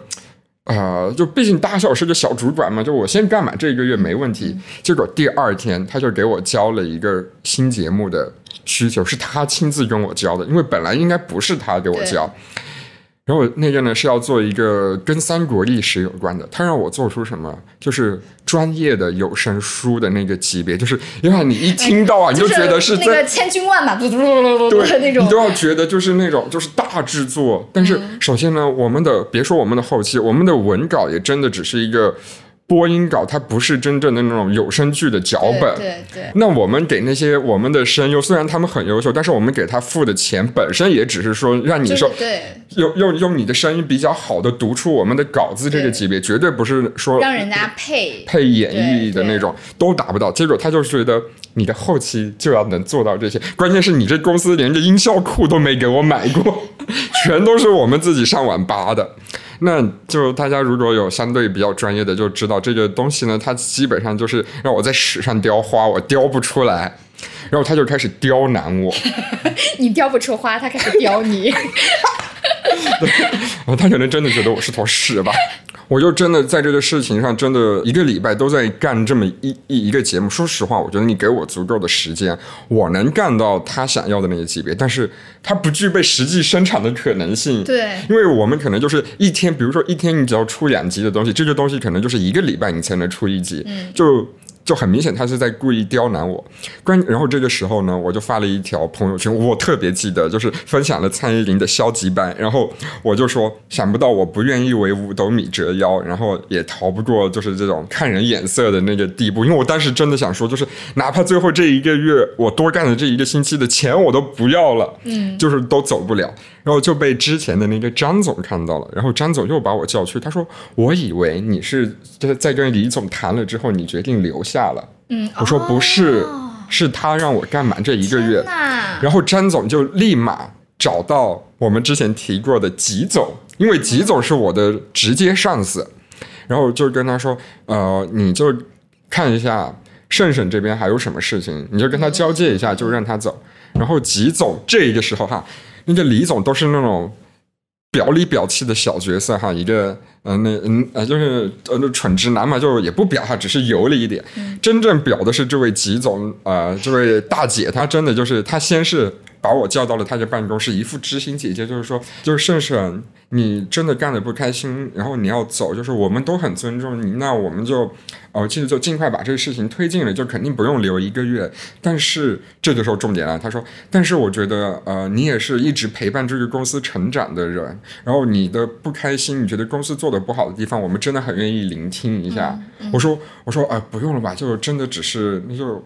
呃，就毕竟大小是个小主管嘛，就我先干满这一个月没问题。结果第二天他就给我交了一个新节目的。需求是他亲自跟我交的，因为本来应该不是他给我教。然后那个呢是要做一个跟三国历史有关的，他让我做出什么，就是专业的有声书的那个级别，就是因为你一听到啊，你就觉得是那个千军万马，嘟嘟嘟嘟嘟的那种，你都要觉得就是那种就是大制作。但是首先呢，我们的别说我们的后期，我们的文稿也真的只是一个。播音稿它不是真正的那种有声剧的脚本，对对。那我们给那些我们的声优，虽然他们很优秀，但是我们给他付的钱本身也只是说让你说，对，用用用你的声音比较好的读出我们的稿子这个级别，绝对不是说让人家配配演绎的那种都达不到。结果他就觉得你的后期就要能做到这些，关键是你这公司连个音效库都没给我买过，全都是我们自己上网扒的。那就大家如果有相对比较专业的，就知道这个东西呢，它基本上就是让我在屎上雕花，我雕不出来，然后他就开始刁难我。你雕不出花，他开始刁你。哦，他可能真的觉得我是坨屎吧。我就真的在这个事情上，真的一个礼拜都在干这么一一一个节目。说实话，我觉得你给我足够的时间，我能干到他想要的那个级别，但是他不具备实际生产的可能性。对，因为我们可能就是一天，比如说一天你只要出两集的东西，这个东西可能就是一个礼拜你才能出一集。嗯，就。就很明显，他是在故意刁难我。关，然后这个时候呢，我就发了一条朋友圈，我特别记得，就是分享了蔡依林的消极版。然后我就说，想不到我不愿意为五斗米折腰，然后也逃不过就是这种看人眼色的那个地步。因为我当时真的想说，就是哪怕最后这一个月我多干了这一个星期的钱，我都不要了，嗯，就是都走不了。然后就被之前的那个张总看到了，然后张总又把我叫去，他说：“我以为你是就是在跟李总谈了之后，你决定留下了。”嗯，我说不是，是他让我干满这一个月。然后张总就立马找到我们之前提过的吉总，因为吉总是我的直接上司，然后就跟他说：“呃，你就看一下盛盛这边还有什么事情，你就跟他交接一下，就让他走。”然后吉总这个时候哈。那个李总都是那种表里表气的小角色哈，一个嗯那嗯呃就是呃那蠢直男嘛，就也不表哈，只是油了一点。真正表的是这位吉总啊，这位大姐，她真的就是她先是把我叫到了他的办公室，一副知心姐姐，就是说，就是盛盛，你真的干的不开心，然后你要走，就是我们都很尊重你，那我们就，哦，其实就尽快把这个事情推进了，就肯定不用留一个月。但是这个时候重点了，他说，但是我觉得，呃，你也是一直陪伴这个公司成长的人，然后你的不开心，你觉得公司做的不好的地方，我们真的很愿意聆听一下。我说，我说，呃，不用了吧，就真的只是那就。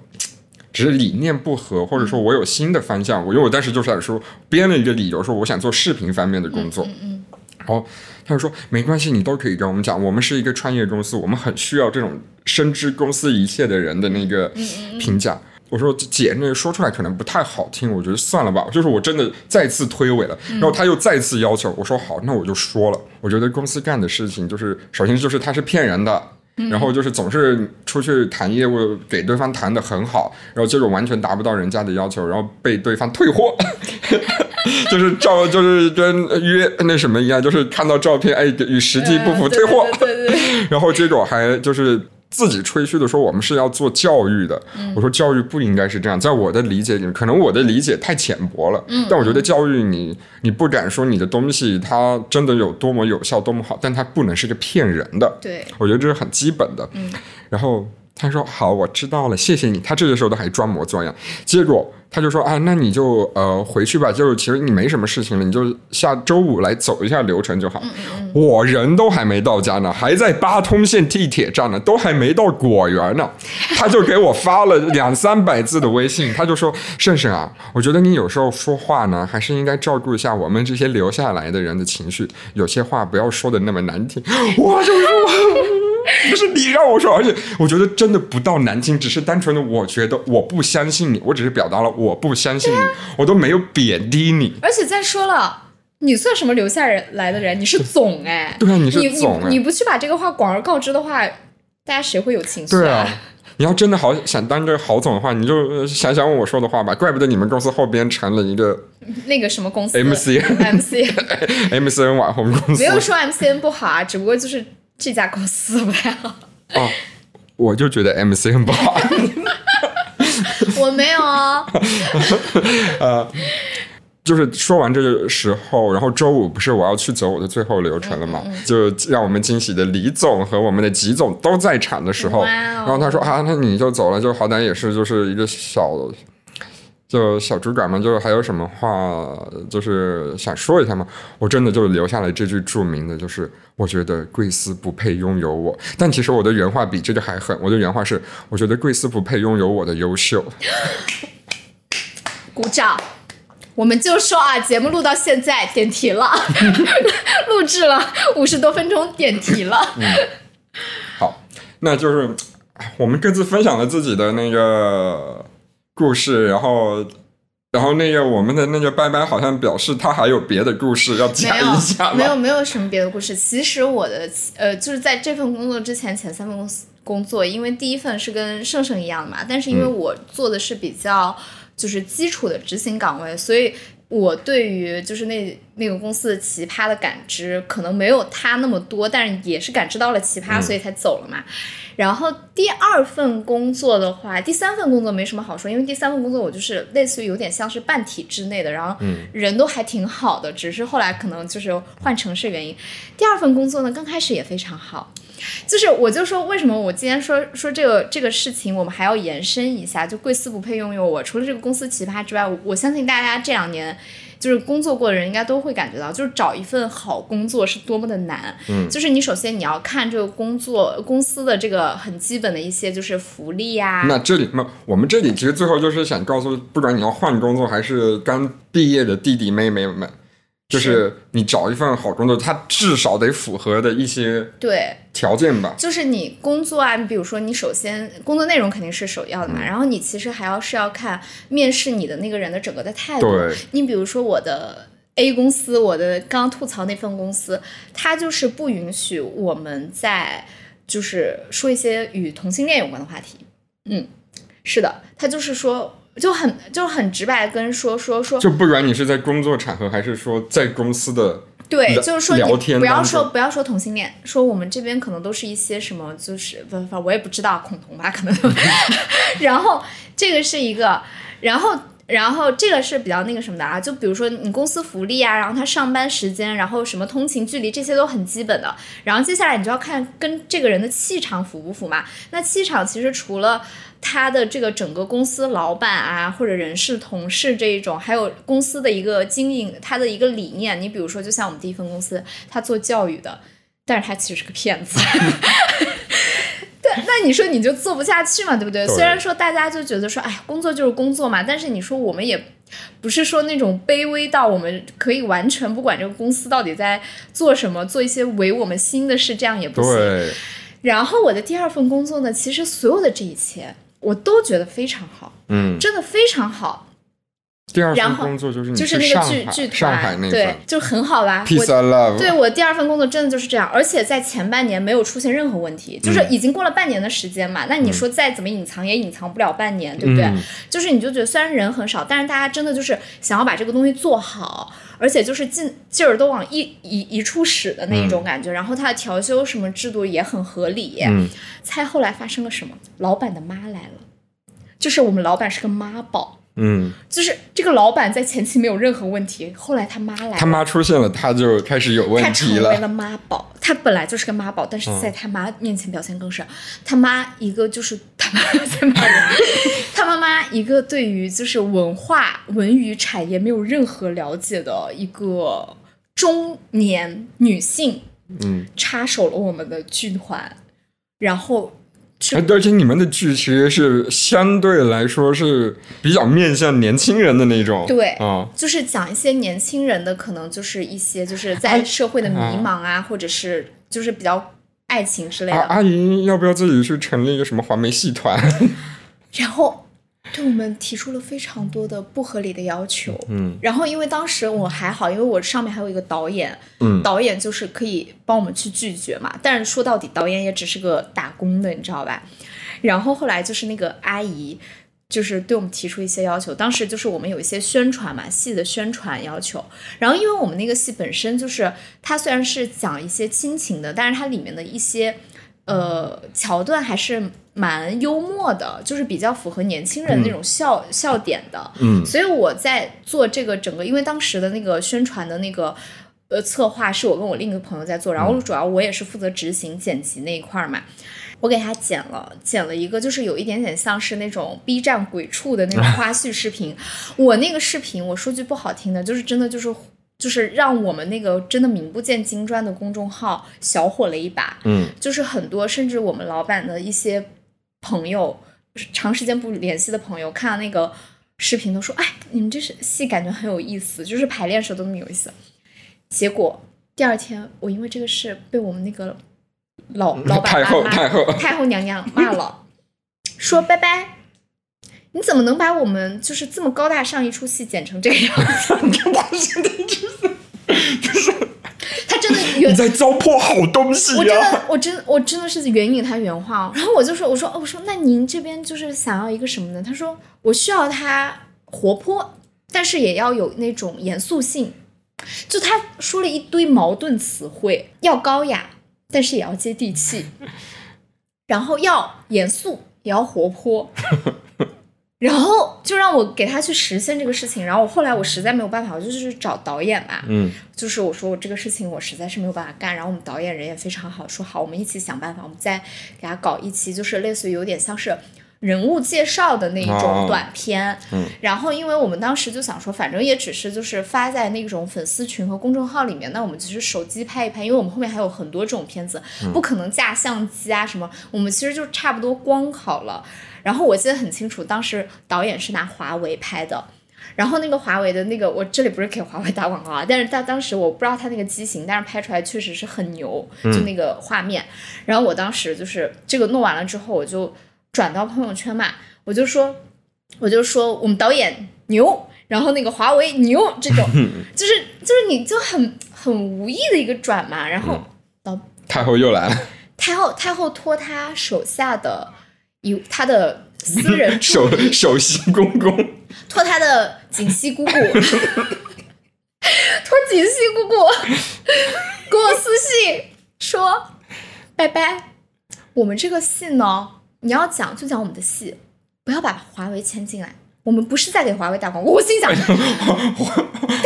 只是理念不合，或者说我有新的方向，我因为我当时就是想说编了一个理由，说我想做视频方面的工作。嗯嗯。然后他就说没关系，你都可以跟我们讲，我们是一个创业公司，我们很需要这种深知公司一切的人的那个评价。我说姐，那个说出来可能不太好听，我觉得算了吧。就是我真的再次推诿了，然后他又再次要求，我说好，那我就说了。我觉得公司干的事情就是，首先就是他是骗人的。然后就是总是出去谈业务，给对方谈的很好，然后结果完全达不到人家的要求，然后被对方退货，就是照就是跟约那什么一样，就是看到照片，哎，与实际不符，退货，对对，然后结果还就是。自己吹嘘的说我们是要做教育的，我说教育不应该是这样，在我的理解里面，可能我的理解太浅薄了，但我觉得教育你你不敢说你的东西它真的有多么有效多么好，但它不能是个骗人的，对我觉得这是很基本的。然后他说好，我知道了，谢谢你。他这个时候都还装模作样，结果。他就说啊，那你就呃回去吧，就是其实你没什么事情了，你就下周五来走一下流程就好。我人都还没到家呢，还在八通线地铁站呢，都还没到果园呢，他就给我发了两三百字的微信，他就说：“盛盛啊，我觉得你有时候说话呢，还是应该照顾一下我们这些留下来的人的情绪，有些话不要说的那么难听。”我就说。不是你让我说，而且我觉得真的不到难听，只是单纯的我觉得我不相信你，我只是表达了我不相信你，我都没有贬低你。而且再说了，你算什么留下人来的人？你是总哎，对啊，你是总你不去把这个话广而告之的话，大家谁会有情绪啊？你要真的好想当这个郝总的话，你就想想我说的话吧。怪不得你们公司后边成了一个 那个什么公司，M C M C M C N 网红公司。没有说 M C N 不好啊，只不过就是。这家公司不太好哦，我就觉得 MC 很不好。我没有啊。呃，就是说完这个时候，然后周五不是我要去走我的最后流程了嘛？就让我们惊喜的李总和我们的吉总都在场的时候，然后他说啊，那你就走了，就好歹也是就是一个小。就小主管们，就还有什么话，就是想说一下吗？我真的就留下了这句著名的，就是我觉得贵司不配拥有我。但其实我的原话比这个还狠，我的原话是，我觉得贵司不配拥有我的优秀。鼓掌！我们就说啊，节目录到现在点题了，录制了五十多分钟，点题了。嗯，好，那就是我们各自分享了自己的那个。故事，然后，然后那个我们的那个拜拜好像表示他还有别的故事要讲一下没有，没有什么别的故事。其实我的呃，就是在这份工作之前，前三份工作，因为第一份是跟盛盛一样的嘛，但是因为我做的是比较就是基础的执行岗位，所以我对于就是那那个公司的奇葩的感知可能没有他那么多，但是也是感知到了奇葩，所以才走了嘛。然后第二份工作的话，第三份工作没什么好说，因为第三份工作我就是类似于有点像是半体制内的，然后人都还挺好的，只是后来可能就是换城市原因。第二份工作呢，刚开始也非常好，就是我就说为什么我今天说说这个这个事情，我们还要延伸一下，就贵司不配拥有我。除了这个公司奇葩之外，我相信大家这两年。就是工作过的人应该都会感觉到，就是找一份好工作是多么的难。嗯，就是你首先你要看这个工作公司的这个很基本的一些就是福利呀。那这里那，我们这里其实最后就是想告诉，不管你要换工作还是刚毕业的弟弟妹妹们。就是你找一份好工作，它至少得符合的一些对条件吧。就是你工作啊，你比如说你首先工作内容肯定是首要的嘛，然后你其实还要是要看面试你的那个人的整个的态度。你比如说我的 A 公司，我的刚吐槽那份公司，它就是不允许我们在就是说一些与同性恋有关的话题。嗯，是的，他就是说。就很就很直白跟说说说，就不管你是在工作场合还是说在公司的对，就是说聊天，不要说不要说同性恋，说我们这边可能都是一些什么，就是不不，我也不知道恐同吧，可能。然后这个是一个，然后然后这个是比较那个什么的啊，就比如说你公司福利啊，然后他上班时间，然后什么通勤距离，这些都很基本的。然后接下来你就要看跟这个人的气场符不符嘛。那气场其实除了他的这个整个公司老板啊，或者人事同事这一种，还有公司的一个经营，他的一个理念。你比如说，就像我们第一份公司，他做教育的，但是他其实是个骗子。对，那你说你就做不下去嘛，对不对？虽然说大家就觉得说，哎，工作就是工作嘛，但是你说我们也不是说那种卑微到我们可以完全不管这个公司到底在做什么，做一些违我们心的事，这样也不行。然后我的第二份工作呢，其实所有的这一切我都觉得非常好，嗯，真的非常好。第二份工作就是就是那个剧剧团，对，就很好吧。Peace and love。对我第二份工作真的就是这样，而且在前半年没有出现任何问题，就是已经过了半年的时间嘛。那你说再怎么隐藏也隐藏不了半年，对不对？就是你就觉得虽然人很少，但是大家真的就是想要把这个东西做好，而且就是劲劲儿都往一一一处使的那一种感觉。然后他的调休什么制度也很合理。猜后来发生了什么？老板的妈来了，就是我们老板是个妈宝。嗯，就是这个老板在前期没有任何问题，后来他妈来，他妈出现了，他就开始有问题了。他成为了妈宝，他本来就是个妈宝，但是在他妈面前表现更是，他妈一个就是他妈在骂人，他妈妈一个对于就是文化文娱产业没有任何了解的一个中年女性，嗯，插手了我们的剧团，然后。而且你们的剧其实是相对来说是比较面向年轻人的那种，对，啊，就是讲一些年轻人的，可能就是一些就是在社会的迷茫啊，或者是就是比较爱情之类的。阿姨要不要自己去成立一个什么黄梅戏团？然后。对我们提出了非常多的不合理的要求，嗯，然后因为当时我还好，因为我上面还有一个导演，嗯，导演就是可以帮我们去拒绝嘛。但是说到底，导演也只是个打工的，你知道吧？然后后来就是那个阿姨，就是对我们提出一些要求。当时就是我们有一些宣传嘛，戏的宣传要求。然后因为我们那个戏本身就是它虽然是讲一些亲情的，但是它里面的一些。呃，桥段还是蛮幽默的，就是比较符合年轻人那种笑笑点的。嗯，所以我在做这个整个，因为当时的那个宣传的那个呃策划是我跟我另一个朋友在做，然后主要我也是负责执行剪辑那一块儿嘛。我给他剪了，剪了一个就是有一点点像是那种 B 站鬼畜的那种花絮视频。我那个视频，我说句不好听的，就是真的就是。就是让我们那个真的名不见经传的公众号小火了一把，嗯，就是很多甚至我们老板的一些朋友，长时间不联系的朋友，看到那个视频都说：“哎，你们这是戏感觉很有意思，就是排练时候都那么有意思。”结果第二天，我因为这个事被我们那个老 老板太后太后太后娘娘骂了，说拜拜。你怎么能把我们就是这么高大上一出戏剪成这个样子？他真的你在糟粕好东西呀！我真的，我真我真的是援引他原话。哦然后我就说，我说哦，我说那您这边就是想要一个什么呢？他说我需要他活泼，但是也要有那种严肃性。就他说了一堆矛盾词汇，要高雅，但是也要接地气，然后要严肃，也要活泼。然后就让我给他去实现这个事情，然后我后来我实在没有办法，我就去找导演嘛，嗯，就是我说我这个事情我实在是没有办法干，然后我们导演人也非常好，说好我们一起想办法，我们再给他搞一期，就是类似于有点像是人物介绍的那一种短片，嗯，然后因为我们当时就想说，反正也只是就是发在那种粉丝群和公众号里面，那我们其实手机拍一拍，因为我们后面还有很多这种片子，不可能架相机啊什么，我们其实就差不多光好了。然后我记得很清楚，当时导演是拿华为拍的，然后那个华为的那个，我这里不是给华为打广告啊，但是他当时我不知道他那个机型，但是拍出来确实是很牛，就那个画面。然后我当时就是这个弄完了之后，我就转到朋友圈嘛，我就说，我就说我们导演牛，然后那个华为牛，这种 就是就是你就很很无意的一个转嘛，然后导太后又来了，太后太后托他手下的。以他的私人首首席公公托他的锦溪姑姑，托锦溪姑姑给我私信说：“拜拜，我们这个戏呢，你要讲就讲我们的戏，不要把华为牵进来。我们不是在给华为打广告。我心想，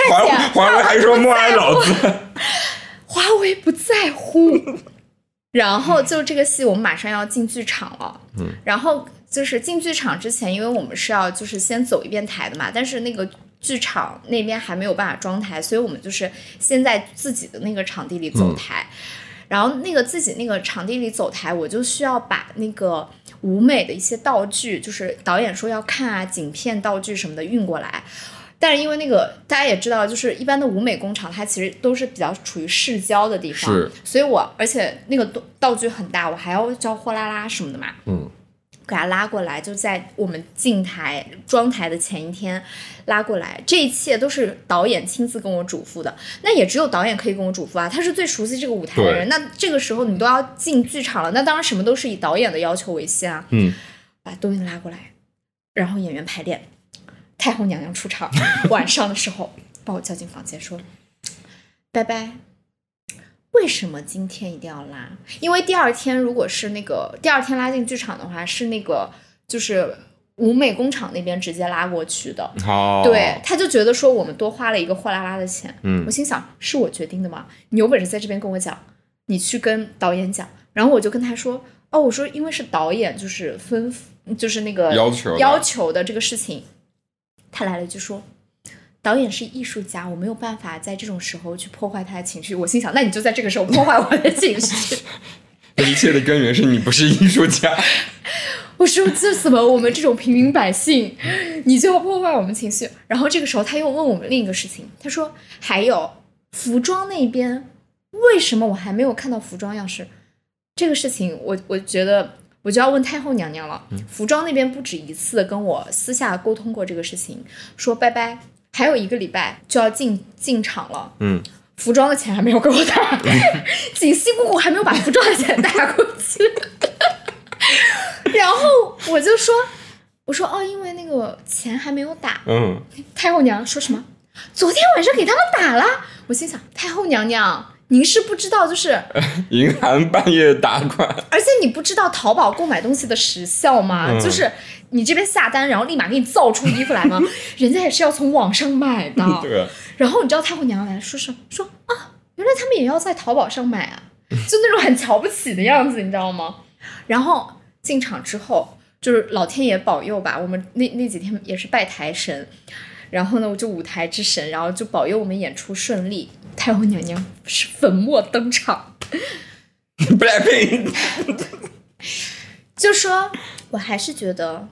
华华为还说默哀老子，华为不在乎。然后就这个戏，我们马上要进剧场了。嗯，然后就是进剧场之前，因为我们是要就是先走一遍台的嘛，但是那个剧场那边还没有办法装台，所以我们就是先在自己的那个场地里走台。然后那个自己那个场地里走台，我就需要把那个舞美的一些道具，就是导演说要看啊，景片道具什么的运过来。但是因为那个大家也知道，就是一般的舞美工厂，它其实都是比较处于市郊的地方，所以我而且那个道具很大，我还要叫货拉拉什么的嘛，嗯，给他拉过来，就在我们进台装台的前一天拉过来，这一切都是导演亲自跟我嘱咐的。那也只有导演可以跟我嘱咐啊，他是最熟悉这个舞台的人。那这个时候你都要进剧场了，那当然什么都是以导演的要求为先啊，嗯，把东西拉过来，然后演员排练。太后娘娘出场，晚上的时候把我叫进房间说：“拜拜。”为什么今天一定要拉？因为第二天如果是那个第二天拉进剧场的话，是那个就是舞美工厂那边直接拉过去的。哦，对，他就觉得说我们多花了一个货拉拉的钱。嗯，我心想是我决定的吗？你有本事在这边跟我讲，你去跟导演讲。然后我就跟他说：“哦，我说因为是导演就是吩咐，就是那个要求要求的这个事情。”他来了就说：“导演是艺术家，我没有办法在这种时候去破坏他的情绪。”我心想：“那你就在这个时候破坏我的情绪。”一切的根源是你不是艺术家。我说：“这怎么我们这种平民百姓，你就要破坏我们情绪？”然后这个时候他又问我们另一个事情，他说：“还有服装那边，为什么我还没有看到服装样式？”这个事情，我我觉得。我就要问太后娘娘了。服装那边不止一次跟我私下沟通过这个事情，说拜拜，还有一个礼拜就要进进场了。嗯，服装的钱还没有给我打，锦溪姑姑还没有把服装的钱打过去。然后我就说，我说哦，因为那个钱还没有打。嗯，太后娘说什么？昨天晚上给他们打了。我心想，太后娘娘。您是不知道，就是 银行半夜打款，而且你不知道淘宝购买东西的时效吗？就是你这边下单，然后立马给你造出衣服来吗？人家也是要从网上买的。对。然后你知道太后娘娘来说什么？说啊，原来他们也要在淘宝上买啊，就那种很瞧不起的样子，你知道吗？然后进场之后，就是老天爷保佑吧，我们那那几天也是拜财神。然后呢，我就舞台之神，然后就保佑我们演出顺利。太后娘娘是粉墨登场，Blackpink，就说我还是觉得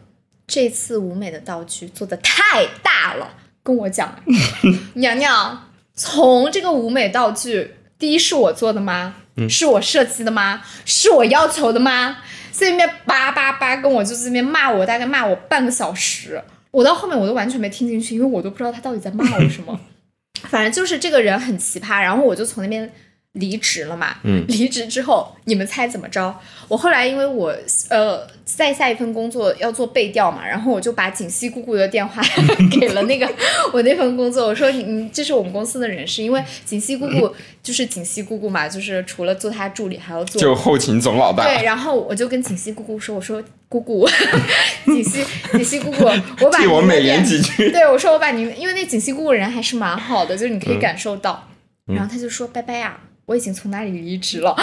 这次舞美的道具做的太大了。跟我讲，娘娘，从这个舞美道具，第一是我做的吗？是我设计的吗？是我要求的吗？在那边叭叭叭跟我就在那边骂我，大概骂我半个小时。我到后面我都完全没听进去，因为我都不知道他到底在骂我什么。反正就是这个人很奇葩，然后我就从那边离职了嘛。嗯，离职之后，你们猜怎么着？我后来因为我呃在下一份工作要做背调嘛，然后我就把锦溪姑姑的电话 给了那个 我那份工作，我说你这是我们公司的人事，因为锦溪姑姑就是锦溪姑姑嘛，就是除了做她助理还要做就后勤总老大。对，然后我就跟锦溪姑姑说，我说姑姑，锦溪锦溪姑姑，我把替我美言几句。对，我说我把您，因为那锦溪姑姑人还是蛮好的，就是你可以感受到。然后他就说拜拜呀。我已经从那里离职了，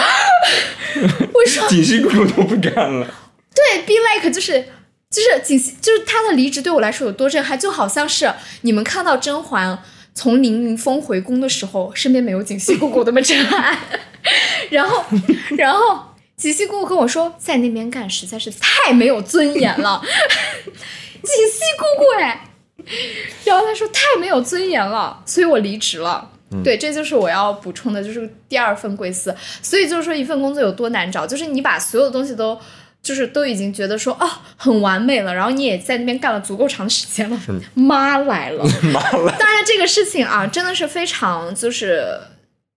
我说锦溪姑姑都不干了。对，be like 就是就是锦溪，就是他的离职对我来说有多震撼，就好像是你们看到甄嬛从凌云峰回宫的时候，身边没有锦溪姑姑那么震撼。然后，然后锦溪姑姑跟我说，在那边干实在是太没有尊严了。锦溪姑姑哎，然后她说太没有尊严了，所以我离职了。对，这就是我要补充的，就是第二份贵司。所以就是说，一份工作有多难找，就是你把所有的东西都，就是都已经觉得说，哦，很完美了，然后你也在那边干了足够长的时间了，妈来了，妈来。当然，这个事情啊，真的是非常，就是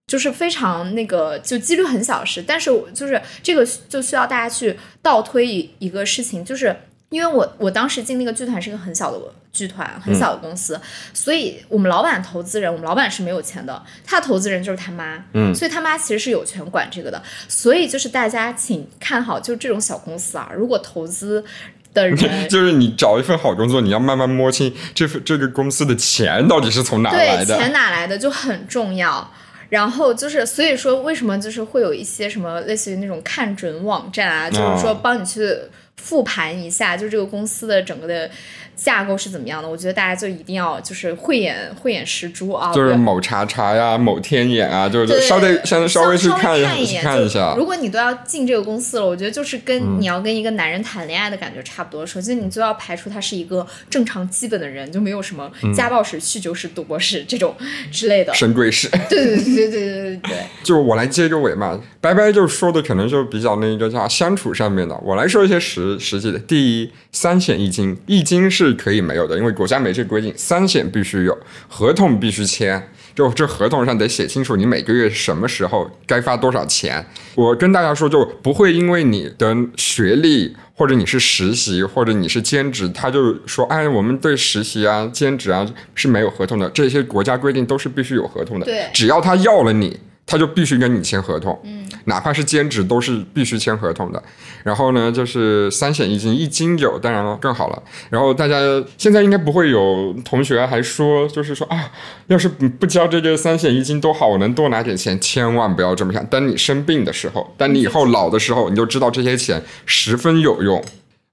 就是非常那个，就几率很小事。但是就是这个就需要大家去倒推一一个事情，就是因为我我当时进那个剧团是一个很小的。剧团很小的公司，所以我们老板投资人，我们老板是没有钱的，他投资人就是他妈，嗯，所以他妈其实是有权管这个的。所以就是大家请看好，就这种小公司啊，如果投资的人，就是你找一份好工作，你要慢慢摸清这份这个公司的钱到底是从哪来的，钱哪来的就很重要。然后就是，所以说为什么就是会有一些什么类似于那种看准网站啊，就是说帮你去复盘一下，就这个公司的整个的。架构是怎么样的？我觉得大家就一定要就是慧眼慧眼识珠啊，就是某查查呀，某天眼啊，就是稍微稍微稍微去看一看一下。如果你都要进这个公司了，我觉得就是跟你要跟一个男人谈恋爱的感觉差不多。首先你就要排除他是一个正常基本的人，就没有什么家暴史、酗酒史、赌博史这种之类的。神鬼史。对对对对对对对。就我来接个尾嘛，白白就是说的可能就比较那个叫相处上面的。我来说一些实实际的。第一，三险一金，一金是。可以没有的，因为。国家没这规定，三险必须有，合同必须签，就这合同上得写清楚你每个月什么时候该发多少钱。我跟大家说，就不会因为你的学历或者你是实习或者你是兼职，他就说，哎，我们对实习啊、兼职啊是没有合同的，这些国家规定都是必须有合同的。对，只要他要了你。他就必须跟你签合同，嗯，哪怕是兼职都是必须签合同的。然后呢，就是三险一金，一金有，当然了更好了。然后大家现在应该不会有同学还说，就是说啊，要是不交这个三险一金多好，我能多拿点钱。千万不要这么想。等你生病的时候，等你以后老的时候，你就知道这些钱十分有用。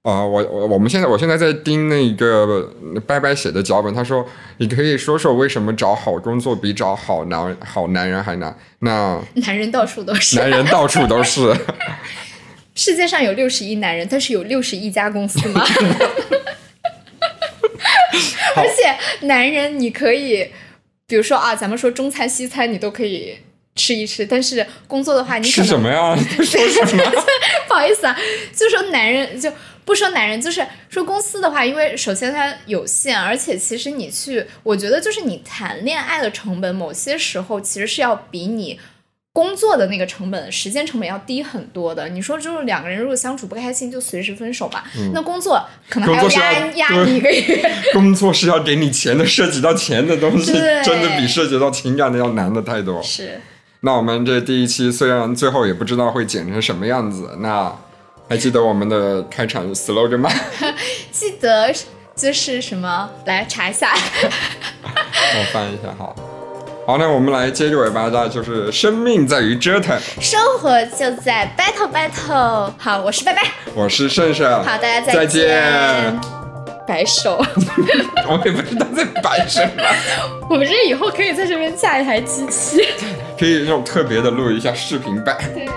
啊，我我我们现在我现在在盯那个拜拜写的脚本，他说你可以说说为什么找好工作比找好男好男人还难？那 男人到处都是，男人到处都是。世界上有六十亿男人，但是有六十亿家公司吗？而且男人你可以，比如说啊，咱们说中餐西餐你都可以吃一吃，但是工作的话，你吃什么呀？说什么？不好意思啊，就说男人就。不说男人，就是说公司的话，因为首先它有限，而且其实你去，我觉得就是你谈恋爱的成本，某些时候其实是要比你工作的那个成本、时间成本要低很多的。你说就是两个人如果相处不开心，就随时分手吧。那工作可能还要压压你一个月。工作是要给你钱的，涉及到钱的东西，真的比涉及到情感的要难的太多。是。那我们这第一期虽然最后也不知道会剪成什么样子，那。还记得我们的开场 slogan 吗？记得就是什么？来查一下。我翻一下，好。好，那我们来接着尾巴的，就是生命在于折腾，生活就在 battle battle。好，我是拜拜，我是胜胜。好，大家再见。摆手。我也不知道在摆什么。我们这以后可以在这边架一台机器，可以用特别的录一下视频版。对。